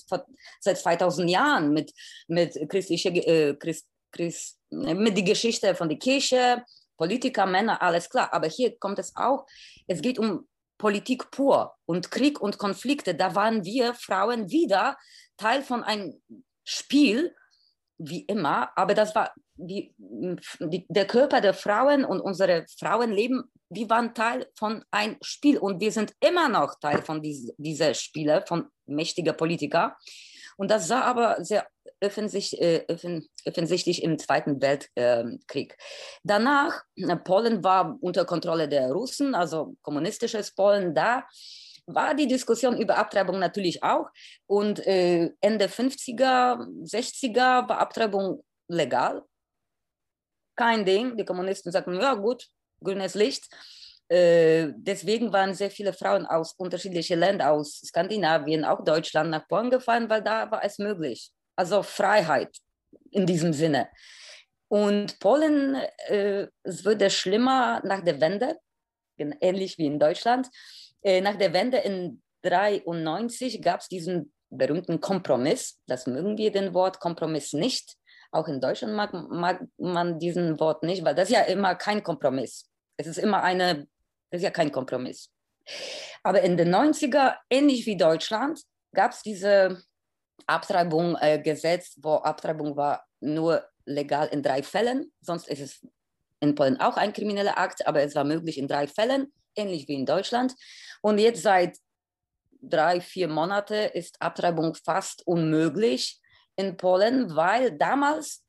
seit 2000 Jahren mit, mit christlicher, äh, Christ, Christ, mit der Geschichte von der Kirche, Politiker, Männer, alles klar. Aber hier kommt es auch, es geht um Politik pur und Krieg und Konflikte. Da waren wir Frauen wieder Teil von einem Spiel, wie immer, aber das war die, die, der Körper der Frauen und unsere Frauenleben, die waren Teil von einem Spiel und wir sind immer noch Teil von dies, dieser Spiele, von mächtigen Politikern. Und das sah aber sehr offensichtlich, äh, offensichtlich im Zweiten Weltkrieg. Danach, äh, Polen war unter Kontrolle der Russen, also kommunistisches Polen da war die Diskussion über Abtreibung natürlich auch. Und äh, Ende 50er, 60er war Abtreibung legal. Kein Ding. Die Kommunisten sagten, ja gut, grünes Licht. Äh, deswegen waren sehr viele Frauen aus unterschiedlichen Ländern, aus Skandinavien, auch Deutschland, nach Polen gefahren, weil da war es möglich. Also Freiheit in diesem Sinne. Und Polen, äh, es wurde schlimmer nach der Wende, ähnlich wie in Deutschland. Äh, nach der Wende in 1993 gab es diesen berühmten Kompromiss. Das mögen wir den Wort Kompromiss nicht. Auch in Deutschland mag, mag man diesen Wort nicht, weil das ja immer kein Kompromiss. Es ist immer eine, das ist ja kein Kompromiss. Aber in den 90er, ähnlich wie Deutschland, gab es diese Abtreibung äh, Gesetz, wo Abtreibung war nur legal in drei Fällen. Sonst ist es in Polen auch ein krimineller Akt, aber es war möglich in drei Fällen, ähnlich wie in Deutschland. Und jetzt seit drei, vier Monaten ist Abtreibung fast unmöglich in Polen, weil damals,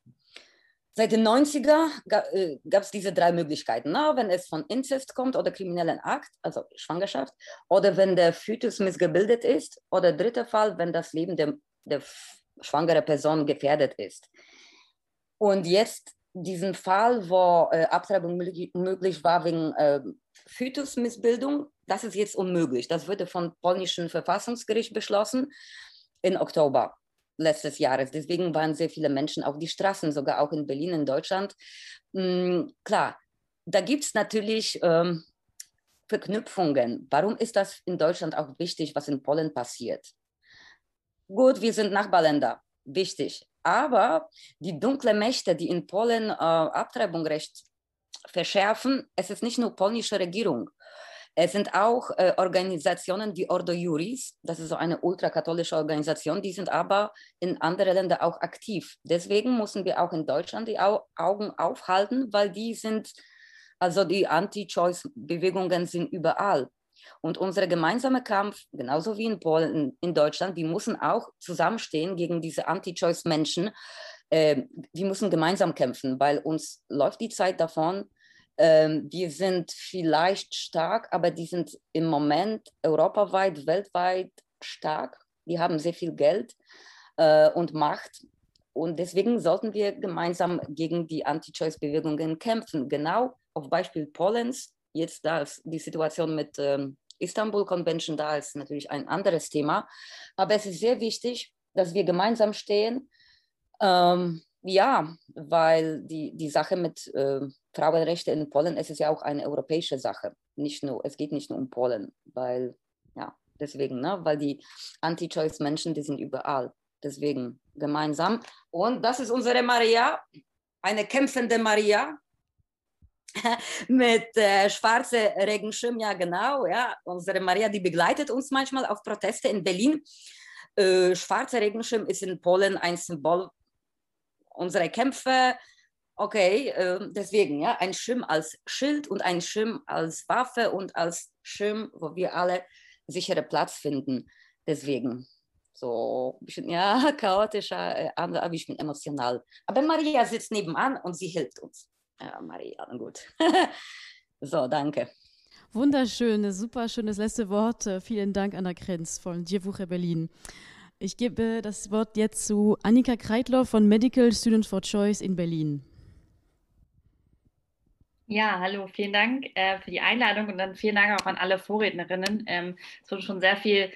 seit den 90er, gab es diese drei Möglichkeiten. Na, wenn es von Inzest kommt oder kriminellen Akt, also Schwangerschaft, oder wenn der Fötus missgebildet ist, oder dritter Fall, wenn das Leben der, der schwangeren Person gefährdet ist. Und jetzt diesen Fall, wo äh, Abtreibung möglich war wegen äh, Fötusmissbildung, das ist jetzt unmöglich. Das wurde vom polnischen Verfassungsgericht beschlossen im Oktober letztes Jahres. Deswegen waren sehr viele Menschen auf die Straßen, sogar auch in Berlin, in Deutschland. Mhm, klar, da gibt es natürlich ähm, Verknüpfungen. Warum ist das in Deutschland auch wichtig, was in Polen passiert? Gut, wir sind Nachbarländer, wichtig. Aber die dunklen Mächte, die in Polen äh, Abtreibungsrecht verschärfen, es ist nicht nur polnische Regierung. Es sind auch äh, Organisationen wie Ordo Juris, das ist so eine ultrakatholische Organisation, die sind aber in anderen Ländern auch aktiv. Deswegen müssen wir auch in Deutschland die Au Augen aufhalten, weil die sind, also die Anti-Choice-Bewegungen sind überall. Und unser gemeinsamer Kampf, genauso wie in Polen, in Deutschland, wir müssen auch zusammenstehen gegen diese Anti-Choice-Menschen. Äh, wir müssen gemeinsam kämpfen, weil uns läuft die Zeit davon, ähm, die sind vielleicht stark, aber die sind im Moment europaweit, weltweit stark. Die haben sehr viel Geld äh, und Macht. Und deswegen sollten wir gemeinsam gegen die Anti-Choice-Bewegungen kämpfen. Genau auf Beispiel Polens. Jetzt da ist die Situation mit ähm, Istanbul Convention da ist natürlich ein anderes Thema. Aber es ist sehr wichtig, dass wir gemeinsam stehen. Ähm, ja, weil die, die Sache mit äh, Frauenrechte in Polen, es ist ja auch eine europäische Sache. Nicht nur, es geht nicht nur um Polen, weil, ja, deswegen, ne, weil die Anti-Choice-Menschen, die sind überall. Deswegen gemeinsam. Und das ist unsere Maria, eine kämpfende Maria mit äh, schwarze Regenschirm, ja genau, ja. Unsere Maria, die begleitet uns manchmal auf Proteste in Berlin. Äh, schwarzer Regenschirm ist in Polen ein Symbol unserer Kämpfe. Okay, äh, deswegen, ja, ein Schirm als Schild und ein Schirm als Waffe und als Schirm, wo wir alle sichere Platz finden. Deswegen, so ein bisschen, ja, chaotischer, äh, aber ich bin emotional. Aber Maria sitzt nebenan und sie hilft uns. Ja, Maria, gut. so, danke. Wunderschön, super schönes letzte Wort. Vielen Dank, Anna Krenz von Dievuche Berlin. Ich gebe das Wort jetzt zu Annika Kreitler von Medical Students for Choice in Berlin. Ja, hallo, vielen Dank äh, für die Einladung und dann vielen Dank auch an alle Vorrednerinnen. Ähm, es wurde schon sehr viel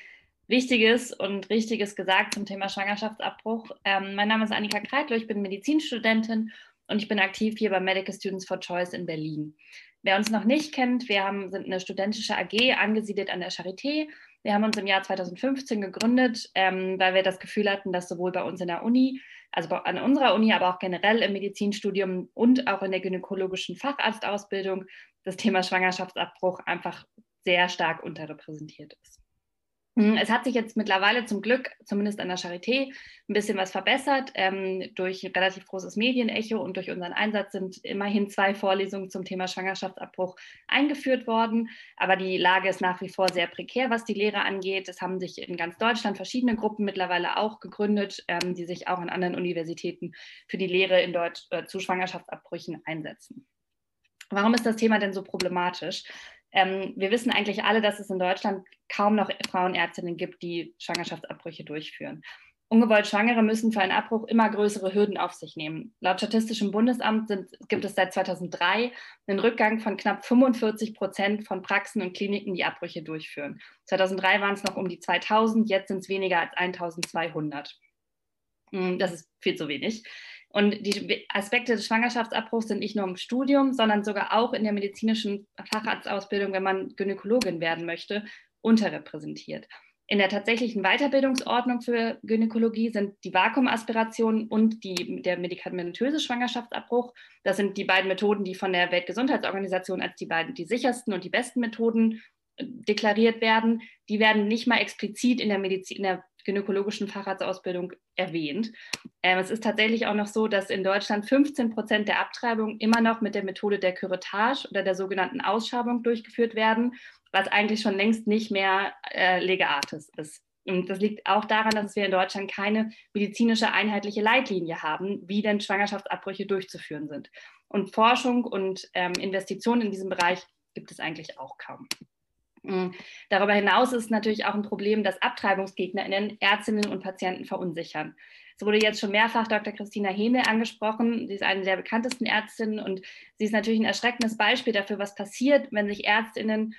Wichtiges und Richtiges gesagt zum Thema Schwangerschaftsabbruch. Ähm, mein Name ist Annika Kreitler, ich bin Medizinstudentin und ich bin aktiv hier bei Medical Students for Choice in Berlin. Wer uns noch nicht kennt, wir haben, sind eine studentische AG angesiedelt an der Charité wir haben uns im Jahr 2015 gegründet, ähm, weil wir das Gefühl hatten, dass sowohl bei uns in der Uni, also an unserer Uni, aber auch generell im Medizinstudium und auch in der gynäkologischen Facharztausbildung das Thema Schwangerschaftsabbruch einfach sehr stark unterrepräsentiert ist. Hm, es hat sich jetzt mittlerweile zum Glück, zumindest an der Charité, ein bisschen was verbessert. Ähm, durch relativ großes Medienecho und durch unseren Einsatz sind immerhin zwei Vorlesungen zum Thema Schwangerschaftsabbruch eingeführt worden. Aber die Lage ist nach wie vor sehr prekär, was die Lehre angeht. Es haben sich in ganz Deutschland verschiedene Gruppen mittlerweile auch gegründet, ähm, die sich auch an anderen Universitäten für die Lehre in Deutsch äh, zu Schwangerschaftsabbrüchen einsetzen. Warum ist das Thema denn so problematisch? Ähm, wir wissen eigentlich alle, dass es in Deutschland kaum noch Frauenärztinnen gibt, die Schwangerschaftsabbrüche durchführen. Ungewollt Schwangere müssen für einen Abbruch immer größere Hürden auf sich nehmen. Laut Statistischem Bundesamt sind, gibt es seit 2003 einen Rückgang von knapp 45 Prozent von Praxen und Kliniken, die Abbrüche durchführen. 2003 waren es noch um die 2000, jetzt sind es weniger als 1200. Hm, das ist viel zu wenig. Und die Aspekte des Schwangerschaftsabbruchs sind nicht nur im Studium, sondern sogar auch in der medizinischen Facharztausbildung, wenn man Gynäkologin werden möchte, unterrepräsentiert. In der tatsächlichen Weiterbildungsordnung für Gynäkologie sind die Vakuumaspiration und die, der medikamentöse Schwangerschaftsabbruch. Das sind die beiden Methoden, die von der Weltgesundheitsorganisation als die beiden die sichersten und die besten Methoden äh, deklariert werden. Die werden nicht mal explizit in der, Medizin, in der gynäkologischen Facharztausbildung erwähnt. Ähm, es ist tatsächlich auch noch so, dass in Deutschland 15 Prozent der Abtreibungen immer noch mit der Methode der Curettage oder der sogenannten Ausschabung durchgeführt werden, was eigentlich schon längst nicht mehr äh, Legeartis ist. Und das liegt auch daran, dass wir in Deutschland keine medizinische einheitliche Leitlinie haben, wie denn Schwangerschaftsabbrüche durchzuführen sind. Und Forschung und ähm, Investitionen in diesem Bereich gibt es eigentlich auch kaum. Mm. Darüber hinaus ist natürlich auch ein Problem, dass AbtreibungsgegnerInnen Ärztinnen und Patienten verunsichern. Es wurde jetzt schon mehrfach Dr. Christina Hene angesprochen. Sie ist eine der bekanntesten Ärztinnen und sie ist natürlich ein erschreckendes Beispiel dafür, was passiert, wenn sich Ärztinnen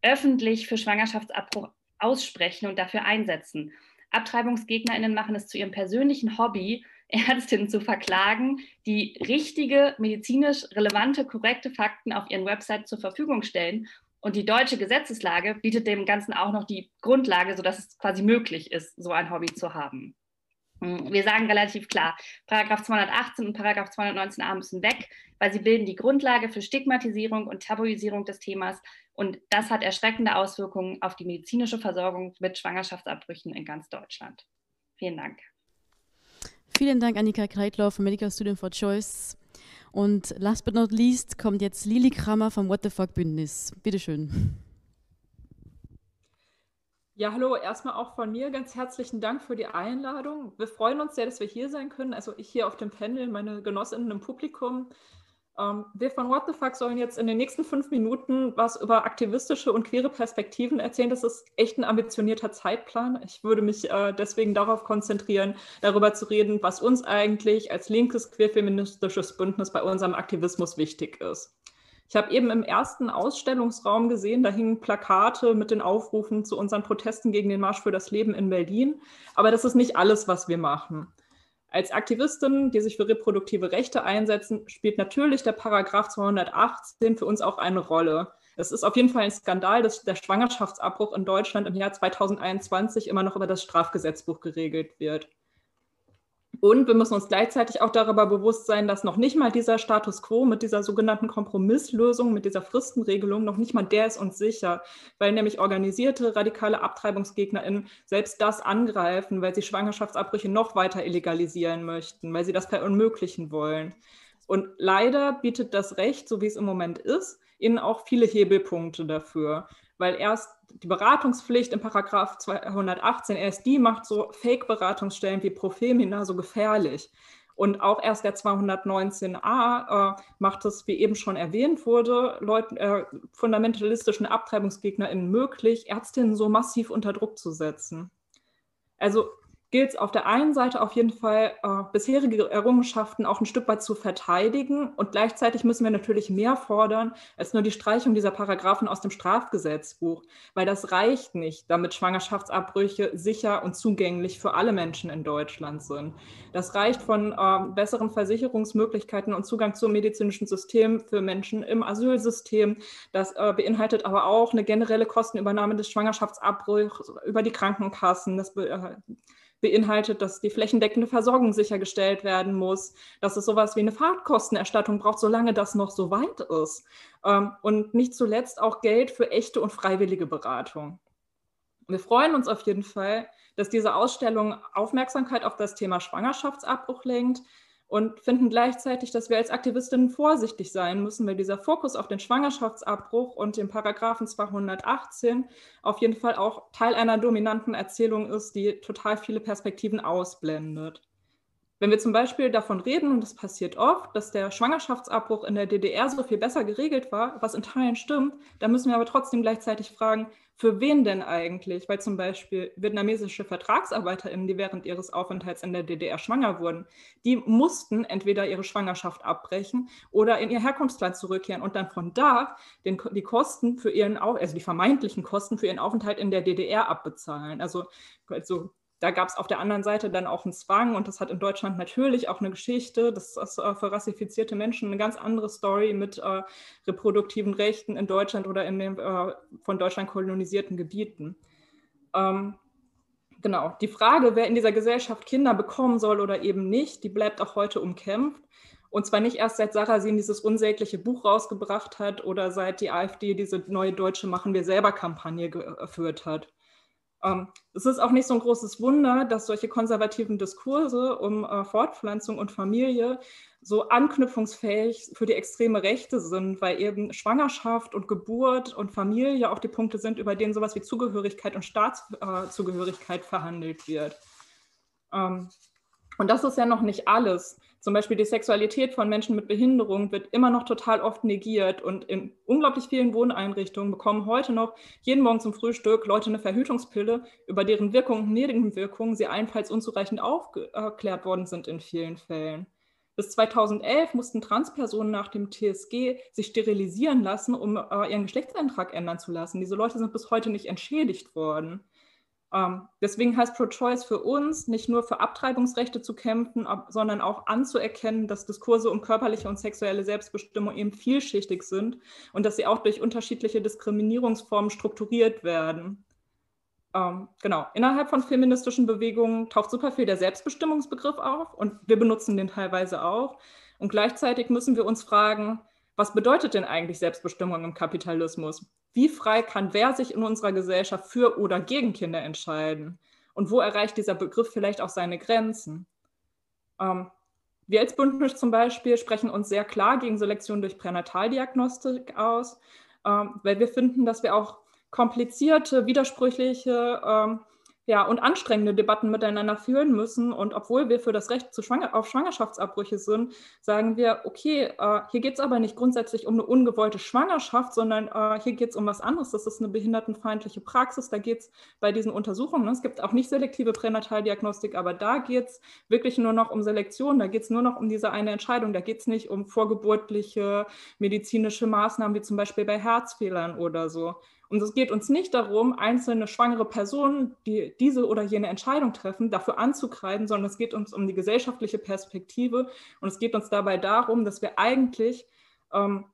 öffentlich für Schwangerschaftsabbruch aussprechen und dafür einsetzen. AbtreibungsgegnerInnen machen es zu ihrem persönlichen Hobby, Ärztinnen zu verklagen, die richtige, medizinisch relevante, korrekte Fakten auf ihren Website zur Verfügung stellen und die deutsche Gesetzeslage bietet dem Ganzen auch noch die Grundlage, sodass es quasi möglich ist, so ein Hobby zu haben. Hm, wir sagen relativ klar, Paragraph 218 und Paragraph 219a müssen weg, weil sie bilden die Grundlage für Stigmatisierung und Tabuisierung des Themas und das hat erschreckende Auswirkungen auf die medizinische Versorgung mit Schwangerschaftsabbrüchen in ganz Deutschland. Vielen Dank. Vielen Dank, Annika Kreitlau vom Medical Student for Choice. Und last but not least kommt jetzt Lili Kramer vom What the Fuck Bündnis. Bitteschön. Ja, hallo, erstmal auch von mir ganz herzlichen Dank für die Einladung. Wir freuen uns sehr, dass wir hier sein können. Also ich hier auf dem Panel, meine Genossinnen im Publikum. Ähm, wir von What the Fuck sollen jetzt in den nächsten fünf Minuten was über aktivistische und queere Perspektiven erzählen. Das ist echt ein ambitionierter Zeitplan. Ich würde mich äh, deswegen darauf konzentrieren, darüber zu reden, was uns eigentlich als linkes queerfeministisches Bündnis bei unserem Aktivismus wichtig ist. Ich habe eben im ersten Ausstellungsraum gesehen, da hingen Plakate mit den Aufrufen zu unseren Protesten gegen den Marsch für das Leben in Berlin. Aber das ist nicht alles, was wir machen. Als Aktivistinnen, die sich für reproduktive Rechte einsetzen, spielt natürlich der Paragraph 218 für uns auch eine Rolle. Es ist auf jeden Fall ein Skandal, dass der Schwangerschaftsabbruch in Deutschland im Jahr 2021 immer noch über das Strafgesetzbuch geregelt wird. Und wir müssen uns gleichzeitig auch darüber bewusst sein, dass noch nicht mal dieser Status quo mit dieser sogenannten Kompromisslösung, mit dieser Fristenregelung, noch nicht mal der ist uns sicher, weil nämlich organisierte radikale AbtreibungsgegnerInnen selbst das angreifen, weil sie Schwangerschaftsabbrüche noch weiter illegalisieren möchten, weil sie das verunmöglichen wollen. Und leider bietet das Recht, so wie es im Moment ist, ihnen auch viele Hebelpunkte dafür weil erst die Beratungspflicht in Paragraph 218, erst die macht so Fake-Beratungsstellen wie Profemina so gefährlich. Und auch erst der 219a äh, macht es, wie eben schon erwähnt wurde, Leuten, äh, fundamentalistischen AbtreibungsgegnerInnen möglich, Ärztinnen so massiv unter Druck zu setzen. Also gilt es auf der einen Seite auf jeden Fall, äh, bisherige Errungenschaften auch ein Stück weit zu verteidigen. Und gleichzeitig müssen wir natürlich mehr fordern als nur die Streichung dieser Paragraphen aus dem Strafgesetzbuch, weil das reicht nicht, damit Schwangerschaftsabbrüche sicher und zugänglich für alle Menschen in Deutschland sind. Das reicht von äh, besseren Versicherungsmöglichkeiten und Zugang zum medizinischen System für Menschen im Asylsystem. Das äh, beinhaltet aber auch eine generelle Kostenübernahme des Schwangerschaftsabbruchs über die Krankenkassen. Das äh, beinhaltet, dass die flächendeckende Versorgung sichergestellt werden muss, dass es sowas wie eine Fahrtkostenerstattung braucht, solange das noch so weit ist. Ähm, und nicht zuletzt auch Geld für echte und freiwillige Beratung. Wir freuen uns auf jeden Fall, dass diese Ausstellung Aufmerksamkeit auf das Thema Schwangerschaftsabbruch lenkt, und finden gleichzeitig, dass wir als Aktivistinnen vorsichtig sein müssen, weil dieser Fokus auf den Schwangerschaftsabbruch und den Paragraphen 218 auf jeden Fall auch Teil einer dominanten Erzählung ist, die total viele Perspektiven ausblendet. Wenn wir zum Beispiel davon reden, und das passiert oft, dass der Schwangerschaftsabbruch in der DDR so viel besser geregelt war, was in Teilen stimmt, dann müssen wir aber trotzdem gleichzeitig fragen, für wen denn eigentlich? Weil zum Beispiel vietnamesische VertragsarbeiterInnen, die während ihres Aufenthalts in der DDR schwanger wurden, die mussten entweder ihre Schwangerschaft abbrechen oder in ihr Herkunftsland zurückkehren und dann von da den, die Kosten für ihren, also die vermeintlichen Kosten für ihren Aufenthalt in der DDR abbezahlen. Also, also da gab es auf der anderen Seite dann auch einen Zwang und das hat in Deutschland natürlich auch eine Geschichte. Das ist äh, für rassifizierte Menschen eine ganz andere Story mit äh, reproduktiven Rechten in Deutschland oder in den äh, von Deutschland kolonisierten Gebieten. Ähm, genau, die Frage, wer in dieser Gesellschaft Kinder bekommen soll oder eben nicht, die bleibt auch heute umkämpft. Und zwar nicht erst seit Sarrazin dieses unsägliche Buch rausgebracht hat oder seit die AfD diese neue deutsche Machen wir selber Kampagne geführt hat. Ähm, es ist auch nicht so ein großes Wunder, dass solche konservativen Diskurse um äh, Fortpflanzung und Familie so anknüpfungsfähig für die extreme Rechte sind, weil eben Schwangerschaft und Geburt und Familie auch die Punkte sind, über denen sowas wie Zugehörigkeit und Staatszugehörigkeit verhandelt wird. Ähm, und das ist ja noch nicht alles. Zum Beispiel die Sexualität von Menschen mit Behinderung wird immer noch total oft negiert und in unglaublich vielen Wohneinrichtungen bekommen heute noch jeden Morgen zum Frühstück Leute eine Verhütungspille, über deren Wirkung und Nebenwirkungen sie allenfalls unzureichend aufgeklärt worden sind in vielen Fällen. Bis 2011 mussten Transpersonen nach dem TSG sich sterilisieren lassen, um äh, ihren Geschlechtseintrag ändern zu lassen. Diese Leute sind bis heute nicht entschädigt worden. Ähm, deswegen heißt Pro-Choice für uns nicht nur für Abtreibungsrechte zu kämpfen, sondern auch anzuerkennen, dass Diskurse um körperliche und sexuelle Selbstbestimmung eben vielschichtig sind und dass sie auch durch unterschiedliche Diskriminierungsformen strukturiert werden. ähm, genau, innerhalb von feministischen Bewegungen taucht super viel der Selbstbestimmungsbegriff auf und wir benutzen den teilweise auch. Und gleichzeitig müssen wir uns fragen, was bedeutet denn eigentlich Selbstbestimmung im Kapitalismus? Wie frei kann wer sich in unserer Gesellschaft für oder gegen Kinder entscheiden? Und wo erreicht dieser Begriff vielleicht auch seine Grenzen? Ähm, wir als Bündnis zum Beispiel sprechen uns sehr klar gegen Selektion durch Pränataldiagnostik aus, ähm, weil wir finden, dass wir auch komplizierte, widersprüchliche ähm, ja, und anstrengende Debatten miteinander führen müssen. Und obwohl wir für das Recht zu Schwanger auf Schwangerschaftsabbrüche sind, sagen wir, okay, äh, hier geht es aber nicht grundsätzlich um eine ungewollte Schwangerschaft, sondern äh, hier geht es um was anderes. Das ist eine behindertenfeindliche Praxis. Da geht es bei diesen Untersuchungen, ne, es gibt auch nicht selektive Pränataldiagnostik, aber da geht es wirklich nur noch um Selektion. Da geht es nur noch um diese eine Entscheidung. Da geht es nicht um vorgeburtliche medizinische Maßnahmen, wie zum Beispiel bei Herzfehlern oder so. Und es geht uns nicht darum, einzelne schwangere Personen, die diese oder jene Entscheidung treffen, dafür anzukreiden, sondern es geht uns um die gesellschaftliche Perspektive. Und es geht uns dabei darum, dass wir eigentlich ähm,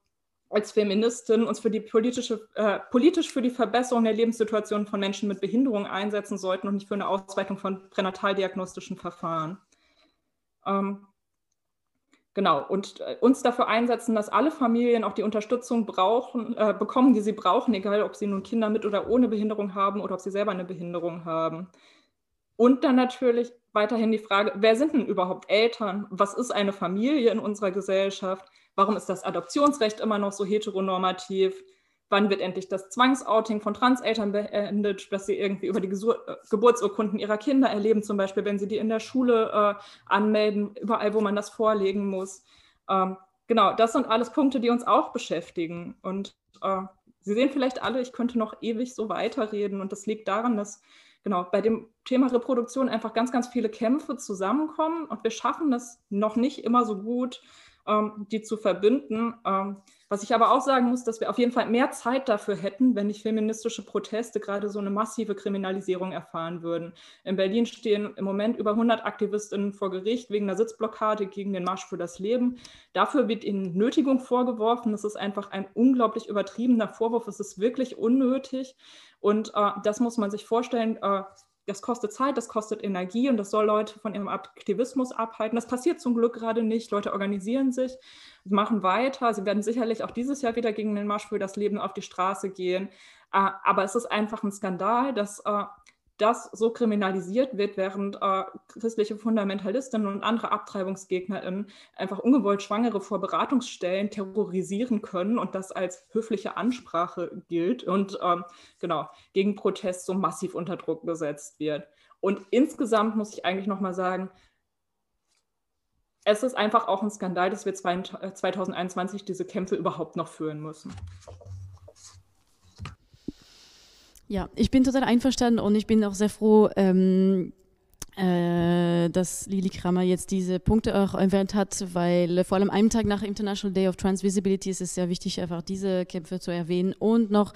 als Feministin uns für die politische, äh, politisch für die Verbesserung der Lebenssituation von Menschen mit Behinderung einsetzen sollten und nicht für eine Ausweitung von pränataldiagnostischen Verfahren. Ähm, Genau, und äh, uns dafür einsetzen, dass alle Familien auch die Unterstützung brauchen, äh, bekommen, die sie brauchen, egal ob sie nun Kinder mit oder ohne Behinderung haben oder ob sie selber eine Behinderung haben. Und dann natürlich weiterhin die Frage, wer sind denn überhaupt Eltern? Was ist eine Familie in unserer Gesellschaft? Warum ist das Adoptionsrecht immer noch so heteronormativ? Wann wird endlich das Zwangsouting von Transeltern beendet, dass sie irgendwie über die Gesur äh, Geburtsurkunden ihrer Kinder erleben, zum Beispiel, wenn sie die in der Schule äh, anmelden, überall, wo man das vorlegen muss. Ähm, genau, das sind alles Punkte, die uns auch beschäftigen. Und äh, Sie sehen vielleicht alle, ich könnte noch ewig so weiterreden. Und das liegt daran, dass genau bei dem Thema Reproduktion einfach ganz, ganz viele Kämpfe zusammenkommen und wir schaffen das noch nicht immer so gut, ähm, die zu verbinden. Ähm, was ich aber auch sagen muss, dass wir auf jeden Fall mehr Zeit dafür hätten, wenn nicht feministische Proteste gerade so eine massive Kriminalisierung erfahren würden. In Berlin stehen im Moment über 100 Aktivistinnen vor Gericht wegen einer Sitzblockade gegen den Marsch für das Leben. Dafür wird ihnen Nötigung vorgeworfen. Das ist einfach ein unglaublich übertriebener Vorwurf. Es ist wirklich unnötig. Und äh, das muss man sich vorstellen. Äh, das kostet Zeit, das kostet Energie und das soll Leute von ihrem Aktivismus abhalten. Das passiert zum Glück gerade nicht. Leute organisieren sich, machen weiter. Sie werden sicherlich auch dieses Jahr wieder gegen den Marsch für das Leben auf die Straße gehen. Äh, aber es ist einfach ein Skandal, dass äh, das so kriminalisiert wird, während äh, christliche Fundamentalistinnen und andere AbtreibungsgegnerInnen einfach ungewollt Schwangere vor Beratungsstellen terrorisieren können und das als höfliche Ansprache gilt und ähm, genau gegen Protest so massiv unter Druck gesetzt wird. Und insgesamt muss ich eigentlich nochmal sagen, es ist einfach auch ein Skandal, dass wir 2021 diese Kämpfe überhaupt noch führen müssen. Ja, ich bin total einverstanden und ich bin auch sehr froh, ähm, äh, dass Lili Kramer jetzt diese Punkte auch erwähnt hat, weil vor allem einen Tag nach International Day of Transvisibility ist es sehr wichtig, einfach diese Kämpfe zu erwähnen und noch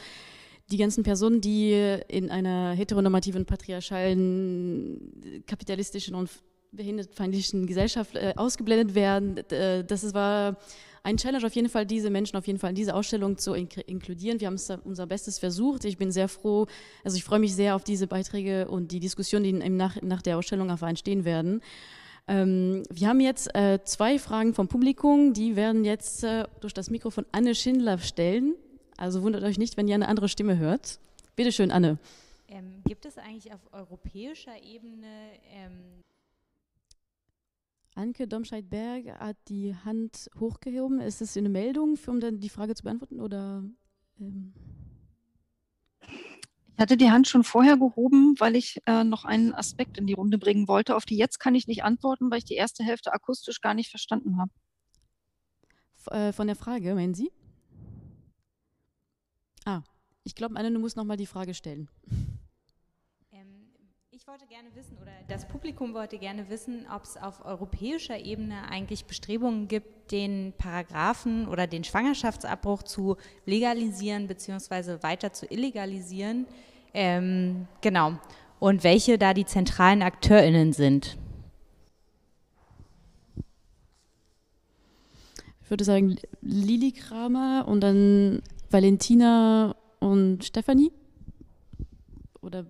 die ganzen Personen, die in einer heteronormativen, patriarchalen, kapitalistischen und behindertenfeindlichen Gesellschaft äh, ausgeblendet werden. Äh, das war ein Challenge auf jeden Fall, diese Menschen auf jeden Fall in diese Ausstellung zu in inkludieren. Wir haben es unser Bestes versucht. Ich bin sehr froh, also ich freue mich sehr auf diese Beiträge und die Diskussionen, die nach, nach der Ausstellung einfach entstehen werden. Ähm, wir haben jetzt äh, zwei Fragen vom Publikum, die werden jetzt äh, durch das Mikro von Anne Schindler stellen. Also wundert euch nicht, wenn ihr eine andere Stimme hört. Bitte schön, Anne. Ähm, gibt es eigentlich auf europäischer Ebene ähm Anke Domscheit-Berg hat die Hand hochgehoben. Ist das eine Meldung, um dann die Frage zu beantworten? Oder, ähm? Ich hatte die Hand schon vorher gehoben, weil ich äh, noch einen Aspekt in die Runde bringen wollte. Auf die jetzt kann ich nicht antworten, weil ich die erste Hälfte akustisch gar nicht verstanden habe. Äh, von der Frage, meinen Sie? Ah, ich glaube, Anne, du musst nochmal die Frage stellen. Ich wollte gerne wissen, oder das Publikum wollte gerne wissen, ob es auf europäischer Ebene eigentlich Bestrebungen gibt, den Paragraphen oder den Schwangerschaftsabbruch zu legalisieren bzw. weiter zu illegalisieren. Ähm, genau. Und welche da die zentralen AkteurInnen sind. Ich würde sagen Lili Kramer und dann Valentina und Stefanie. Oder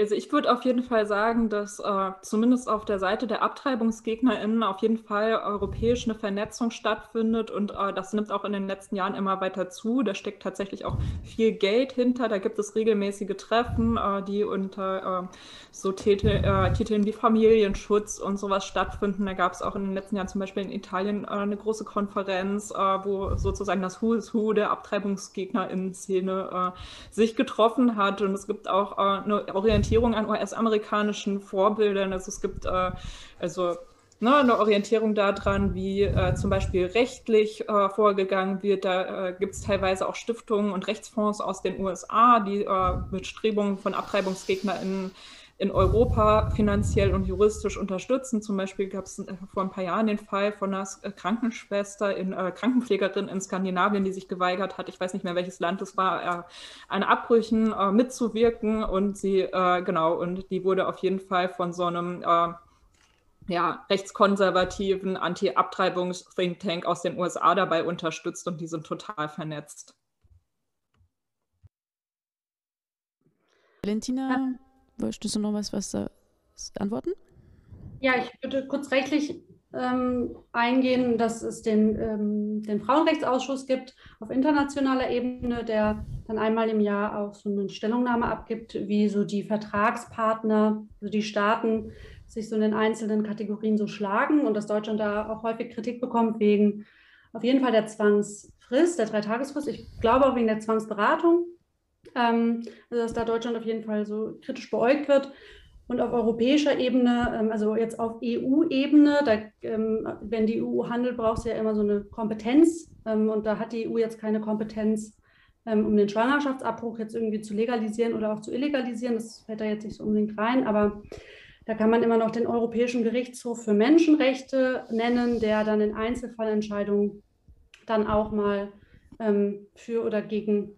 Also ich würde auf jeden Fall sagen, dass äh, zumindest auf der Seite der AbtreibungsgegnerInnen auf jeden Fall europäisch eine Vernetzung stattfindet und äh, das nimmt auch in den letzten Jahren immer weiter zu. Da steckt tatsächlich auch viel Geld hinter. Da gibt es regelmäßige Treffen, äh, die unter äh, so Titel, äh, Titeln wie Familienschutz und sowas stattfinden. Da gab es auch in den letzten Jahren zum Beispiel in Italien äh, eine große Konferenz, wo sozusagen das Who is Who der AbtreibungsgegnerInnen-Szene sich getroffen hat und es gibt auch eine Orientierung Orientierung an US-amerikanischen Vorbildern. Also es gibt äh, also ne, eine Orientierung daran, wie äh, zum Beispiel rechtlich äh, vorgegangen wird. Da äh, gibt es teilweise auch Stiftungen und Rechtsfonds aus den USA, die äh, Bestrebungen von AbtreibungsgegnerInnen in Europa finanziell und juristisch unterstützen. Zum Beispiel gab es äh, vor ein paar Jahren den Fall von einer äh, Krankenschwester, in, äh, Krankenpflegerin in Skandinavien, die sich geweigert hat, ich weiß nicht mehr welches Land es war, äh, an Abbrüchen äh, mitzuwirken und sie, äh, genau, und die wurde auf jeden Fall von so einem ja, rechtskonservativen Anti-Abtreibungs-Think Tank aus den USA dabei unterstützt und die sind total vernetzt. Valentina? Möchtest du noch was, was antworten? Ja, ich würde kurz rechtlich ähm, eingehen, dass es den, ähm, den Frauenrechtsausschuss gibt auf internationaler Ebene, der dann einmal im Jahr auch so eine Stellungnahme abgibt, wie so die Vertragspartner, also die Staaten sich so in den einzelnen Kategorien so schlagen und dass Deutschland da auch häufig Kritik bekommt wegen auf jeden Fall der Zwangsfrist, der Dreitagesfrist. Ich glaube auch wegen der Zwangsberatung. Ähm, also dass da Deutschland auf jeden Fall so kritisch beäugt wird. Und auf europäischer Ebene, ähm, also jetzt auf EU-Ebene, ähm, wenn die EU handelt, braucht sie ja immer so eine Kompetenz. Und da hat die EU jetzt keine Kompetenz, um den Schwangerschaftsabbruch jetzt irgendwie zu legalisieren oder auch zu illegalisieren. Das fällt da jetzt nicht so unbedingt rein. Aber da kann man immer noch den Europäischen Gerichtshof für Menschenrechte nennen, der dann in Einzelfallentscheidungen dann auch mal für oder gegen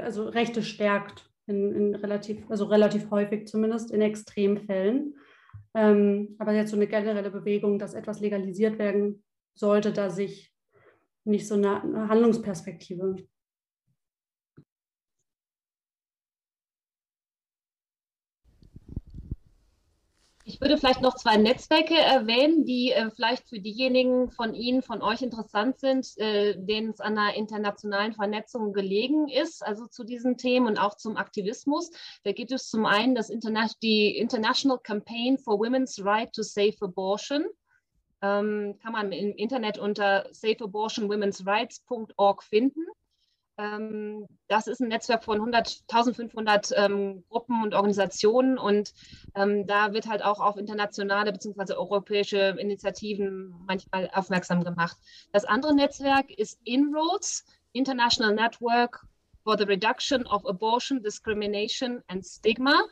also Rechte stärkt, in, in, relativ, also relativ häufig zumindest in Extremfällen. Ähm, aber jetzt so eine generelle Bewegung, dass etwas legalisiert werden sollte, da sich nicht so eine, eine Handlungsperspektive Ich würde vielleicht noch zwei Netzwerke erwähnen, die äh, vielleicht für diejenigen von Ihnen, von euch interessant sind, äh, denen es an einer internationalen Vernetzung gelegen ist, also zu diesen Themen und auch zum Aktivismus. Da gibt es zum einen das Interna die International Campaign for Women's Right to Safe Abortion. Ähm, kann man im Internet unter safeabortionwomensrights.org finden. Ähm, das ist ein Netzwerk von 100, 1500 ähm, Gruppen und Organisationen und ähm, da wird halt auch auf internationale bzw. europäische Initiativen manchmal aufmerksam gemacht. Das andere Netzwerk ist INROADS, International Network for the Reduction of Abortion, Discrimination and Stigma,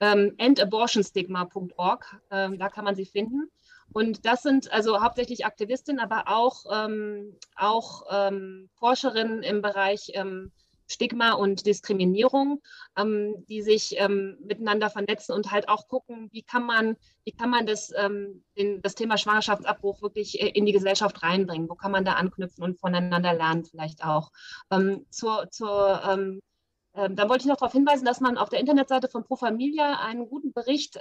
ähm, endabortionstigma.org, ähm, da kann man sie finden. Und das sind also hauptsächlich Aktivistinnen, aber auch, ähm, auch ähm, Forscherinnen im Bereich ähm, Stigma und Diskriminierung, ähm, die sich ähm, miteinander vernetzen und halt auch gucken, wie kann man, wie kann man das, ähm, den, das Thema Schwangerschaftsabbruch wirklich äh, in die Gesellschaft reinbringen? Wo kann man da anknüpfen und voneinander lernen vielleicht auch? zur, zur da wollte ich noch darauf hinweisen, dass man auf der Internetseite von Pro Familia einen guten Bericht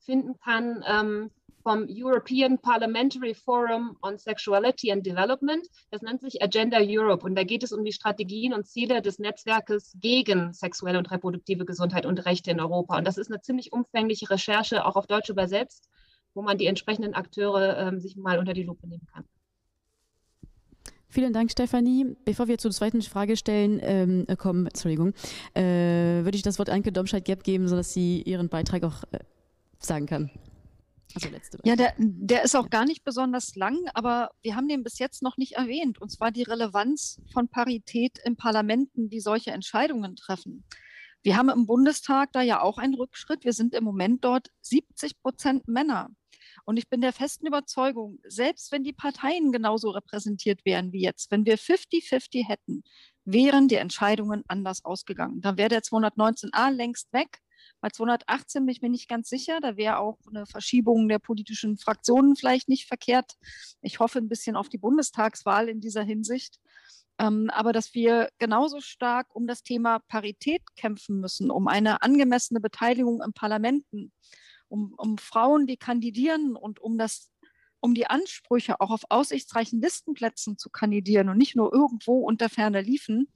finden kann vom European Parliamentary Forum on Sexuality and Development. Das nennt sich Agenda Europe und da geht es um die Strategien und Ziele des Netzwerkes gegen sexuelle und reproduktive Gesundheit und Rechte in Europa. Und das ist eine ziemlich umfängliche Recherche, auch auf Deutsch übersetzt, wo man die entsprechenden Akteure ähm, sich mal unter die Lupe nehmen kann. Vielen Dank, Stefanie. Bevor wir zur zweiten Frage stellen, ähm, äh, kommen, Entschuldigung, äh, würde ich das Wort Anke Domscheit-Gepp geben, sodass sie ihren Beitrag auch äh, sagen kann. Also letzte ja, der, der ist auch gar nicht besonders lang, aber wir haben den bis jetzt noch nicht erwähnt, und zwar die Relevanz von Parität in Parlamenten, die solche Entscheidungen treffen. Wir haben im Bundestag da ja auch einen Rückschritt. Wir sind im Moment dort 70 Prozent Männer. Und ich bin der festen Überzeugung, selbst wenn die Parteien genauso repräsentiert wären wie jetzt, wenn wir 50-50 hätten, wären die Entscheidungen anders ausgegangen. Dann wäre der 219a längst weg. Bei 218 bin ich mir nicht ganz sicher. Da wäre auch eine Verschiebung der politischen Fraktionen vielleicht nicht verkehrt. Ich hoffe ein bisschen auf die Bundestagswahl in dieser Hinsicht. ähm, aber dass wir genauso stark um das Thema Parität kämpfen müssen, um eine angemessene Beteiligung im Parlamenten, um, um Frauen, die kandidieren und um das um die Ansprüche auch auf aussichtsreichen Listenplätzen zu kandidieren und nicht nur irgendwo unter ferner Liefen.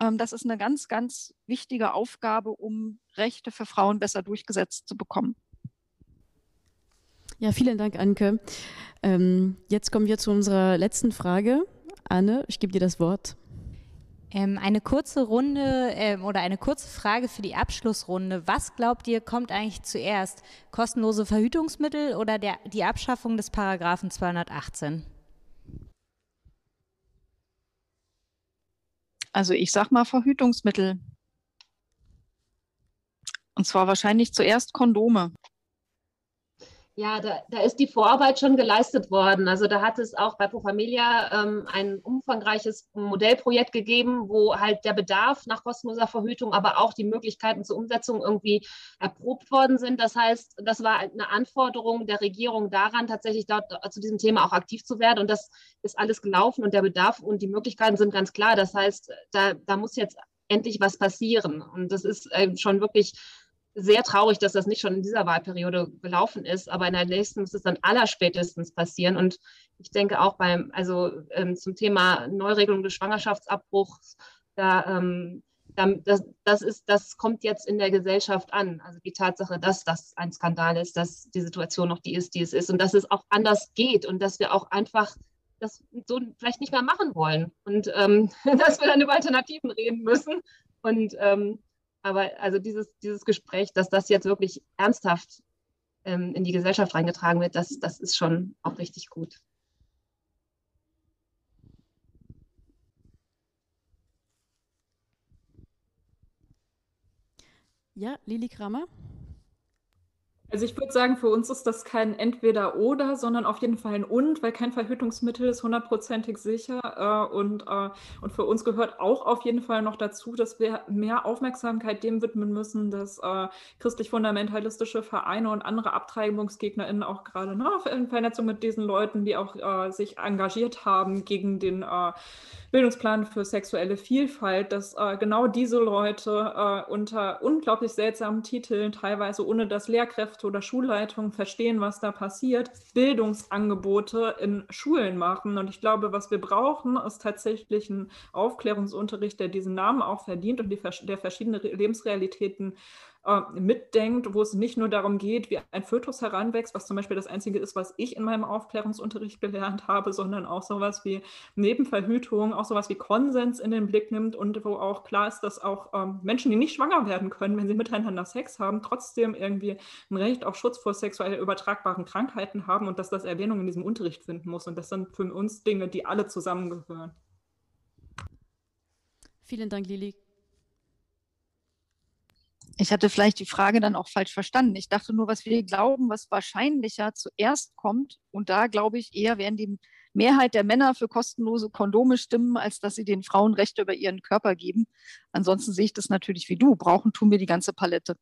Ähm, das ist eine ganz, ganz wichtige Aufgabe, um Rechte für Frauen besser durchgesetzt zu bekommen. Ja, vielen Dank, Anke. Ähm, jetzt kommen wir zu unserer letzten Frage. Anne, ich gebe dir das Wort. Ähm, eine kurze Runde ähm, oder eine kurze Frage für die Abschlussrunde. Was glaubt ihr, kommt eigentlich zuerst? Kostenlose Verhütungsmittel oder der, die Abschaffung des Paragraphen 218? Also ich sag mal Verhütungsmittel. Und zwar wahrscheinlich zuerst Kondome. Ja, da, da, ist die Vorarbeit schon geleistet worden. Also da hat es auch bei Pro Familia ähm, ein umfangreiches Modellprojekt gegeben, wo halt der Bedarf nach kostenloser Verhütung, aber auch die Möglichkeiten zur Umsetzung irgendwie erprobt worden sind. Das heißt, das war eine Anforderung der Regierung daran, tatsächlich dort zu diesem Thema auch aktiv zu werden. Und das ist alles gelaufen und der Bedarf und die Möglichkeiten sind ganz klar. Das heißt, da, da muss jetzt endlich was passieren. Und das ist äh, schon wirklich sehr traurig, dass das nicht schon in dieser Wahlperiode gelaufen ist, aber in der nächsten muss es dann allerspätestens passieren. Und ich denke auch beim, also ähm, zum Thema Neuregelung des Schwangerschaftsabbruchs, da, ähm, das, das, ist, das kommt jetzt in der Gesellschaft an. Also die Tatsache, dass das ein Skandal ist, dass die Situation noch die ist, die es ist und dass es auch anders geht und dass wir auch einfach das so vielleicht nicht mehr machen wollen und ähm, dass wir dann über Alternativen reden müssen. Und ähm, aber also dieses, dieses Gespräch, dass das jetzt wirklich ernsthaft ähm, in die Gesellschaft reingetragen wird, das, das ist schon auch richtig gut. Ja, Lili Kramer. Also ich würde sagen, für uns ist das kein Entweder-Oder, sondern auf jeden Fall ein Und, weil kein Verhütungsmittel ist hundertprozentig sicher. Äh, und, äh, und für uns gehört auch auf jeden Fall noch dazu, dass wir mehr Aufmerksamkeit dem widmen müssen, dass äh, christlich-fundamentalistische Vereine und andere AbtreibungsgegnerInnen auch gerade ne, in Vernetzung mit diesen Leuten, die auch äh, sich engagiert haben gegen den äh, Bildungsplan für sexuelle Vielfalt, dass äh, genau diese Leute unter unglaublich seltsamen Titeln, teilweise ohne dass Lehrkräfte Lehrkräfte oder Schulleitungen verstehen, was da passiert, Bildungsangebote in Schulen machen. Und ich glaube, was wir brauchen, ist tatsächlich ein Aufklärungsunterricht, der diesen Namen auch verdient und die, der verschiedene Lebensrealitäten äh, mitdenkt, wo es nicht nur darum geht, wie ein Fötus heranwächst, was zum Beispiel das Einzige ist, was ich in meinem Aufklärungsunterricht gelernt habe, sondern auch sowas wie Nebenverhütung, auch sowas wie Konsens in den Blick nimmt und wo auch klar ist, dass auch ähm, Menschen, die nicht schwanger werden können, wenn sie miteinander Sex haben, trotzdem irgendwie ein Recht auf Schutz vor sexuell übertragbaren Krankheiten haben und dass das Erwähnung in diesem Unterricht finden muss. Und das sind für uns Dinge, die alle zusammengehören. Vielen Dank, Lili. Ich hatte vielleicht die Frage dann auch falsch verstanden. Ich dachte nur, was wir glauben, was wahrscheinlicher zuerst kommt. Und da glaube ich eher, werden die Mehrheit der Männer für kostenlose Kondome stimmen, als dass sie den Frauen Rechte über ihren Körper geben. Ansonsten sehe ich das natürlich wie du. Brauchen tun wir die ganze Palette.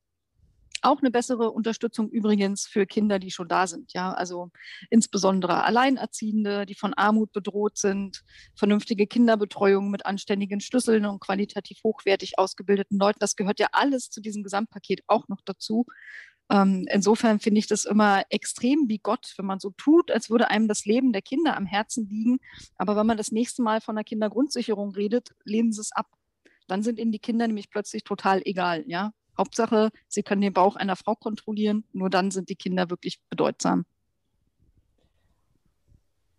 Auch eine bessere Unterstützung übrigens für Kinder, die schon da sind. Ja, also insbesondere Alleinerziehende, die von Armut bedroht sind, vernünftige Kinderbetreuung mit anständigen Schlüsseln und qualitativ hochwertig ausgebildeten Leuten. Das gehört ja alles zu diesem Gesamtpaket auch noch dazu. Ähm, insofern finde ich das immer extrem wie Gott, wenn man so tut, als würde einem das Leben der Kinder am Herzen liegen. Aber wenn man das nächste Mal von der Kindergrundsicherung redet, lehnen sie es ab. Dann sind ihnen die Kinder nämlich plötzlich total egal. Ja, Hauptsache, sie können den Bauch einer Frau kontrollieren. Nur dann sind die Kinder wirklich bedeutsam.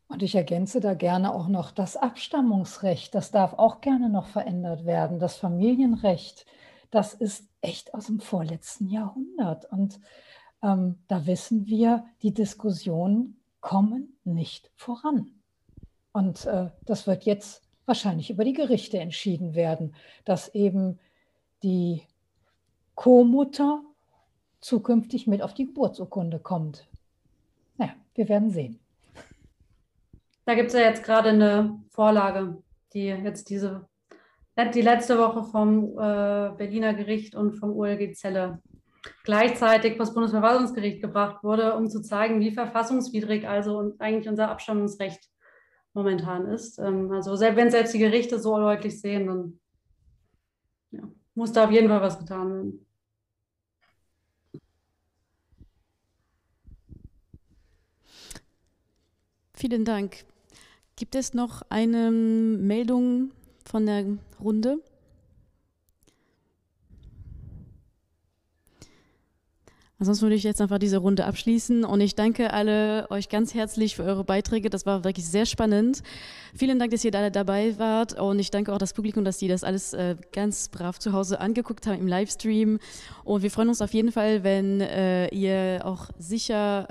Und ich ergänze da gerne auch noch das Abstammungsrecht. Das darf auch gerne noch verändert werden. Das Familienrecht, das ist echt aus dem vorletzten Jahrhundert. Und ähm, da wissen wir, die Diskussionen kommen nicht voran. Und äh, das wird jetzt wahrscheinlich über die Gerichte entschieden werden, dass eben die Co-Mutter zukünftig mit auf die Geburtsurkunde kommt. Naja, wir werden sehen. Da gibt es ja jetzt gerade eine Vorlage, die jetzt diese, die letzte Woche vom äh, Berliner Gericht und vom OLG Zelle gleichzeitig vor das Bundesverfassungsgericht gebracht wurde, um zu zeigen, wie verfassungswidrig also eigentlich unser Abstammungsrecht momentan ist. Ähm, also selbst, wenn selbst die Gerichte so deutlich sehen, dann ja, muss da auf jeden Fall was getan werden. Vielen Dank. Gibt es noch eine Meldung von der Runde? Ansonsten würde ich jetzt einfach diese Runde abschließen und ich danke alle euch ganz herzlich für eure Beiträge. Das war wirklich sehr spannend. Vielen Dank, dass ihr alle dabei wart und ich danke auch das Publikum, dass die das alles äh, ganz brav zu Hause angeguckt haben im Livestream. Und wir freuen uns auf jeden Fall, wenn äh, ihr auch sicher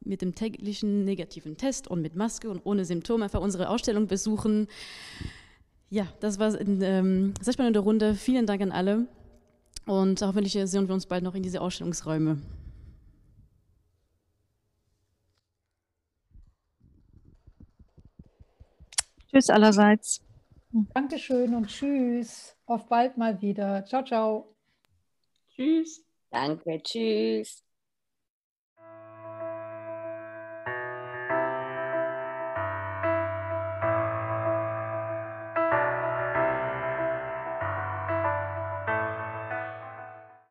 mit dem täglichen negativen Test und mit Maske und ohne Symptome einfach unsere Ausstellung besuchen. Ja, das war eine ähm, sehr spannende Runde. Vielen Dank an alle. Und hoffentlich sehen wir uns bald noch in diese Ausstellungsräume. Tschüss allerseits. Dankeschön und tschüss. Auf bald mal wieder. Ciao, ciao. Tschüss. Danke, tschüss.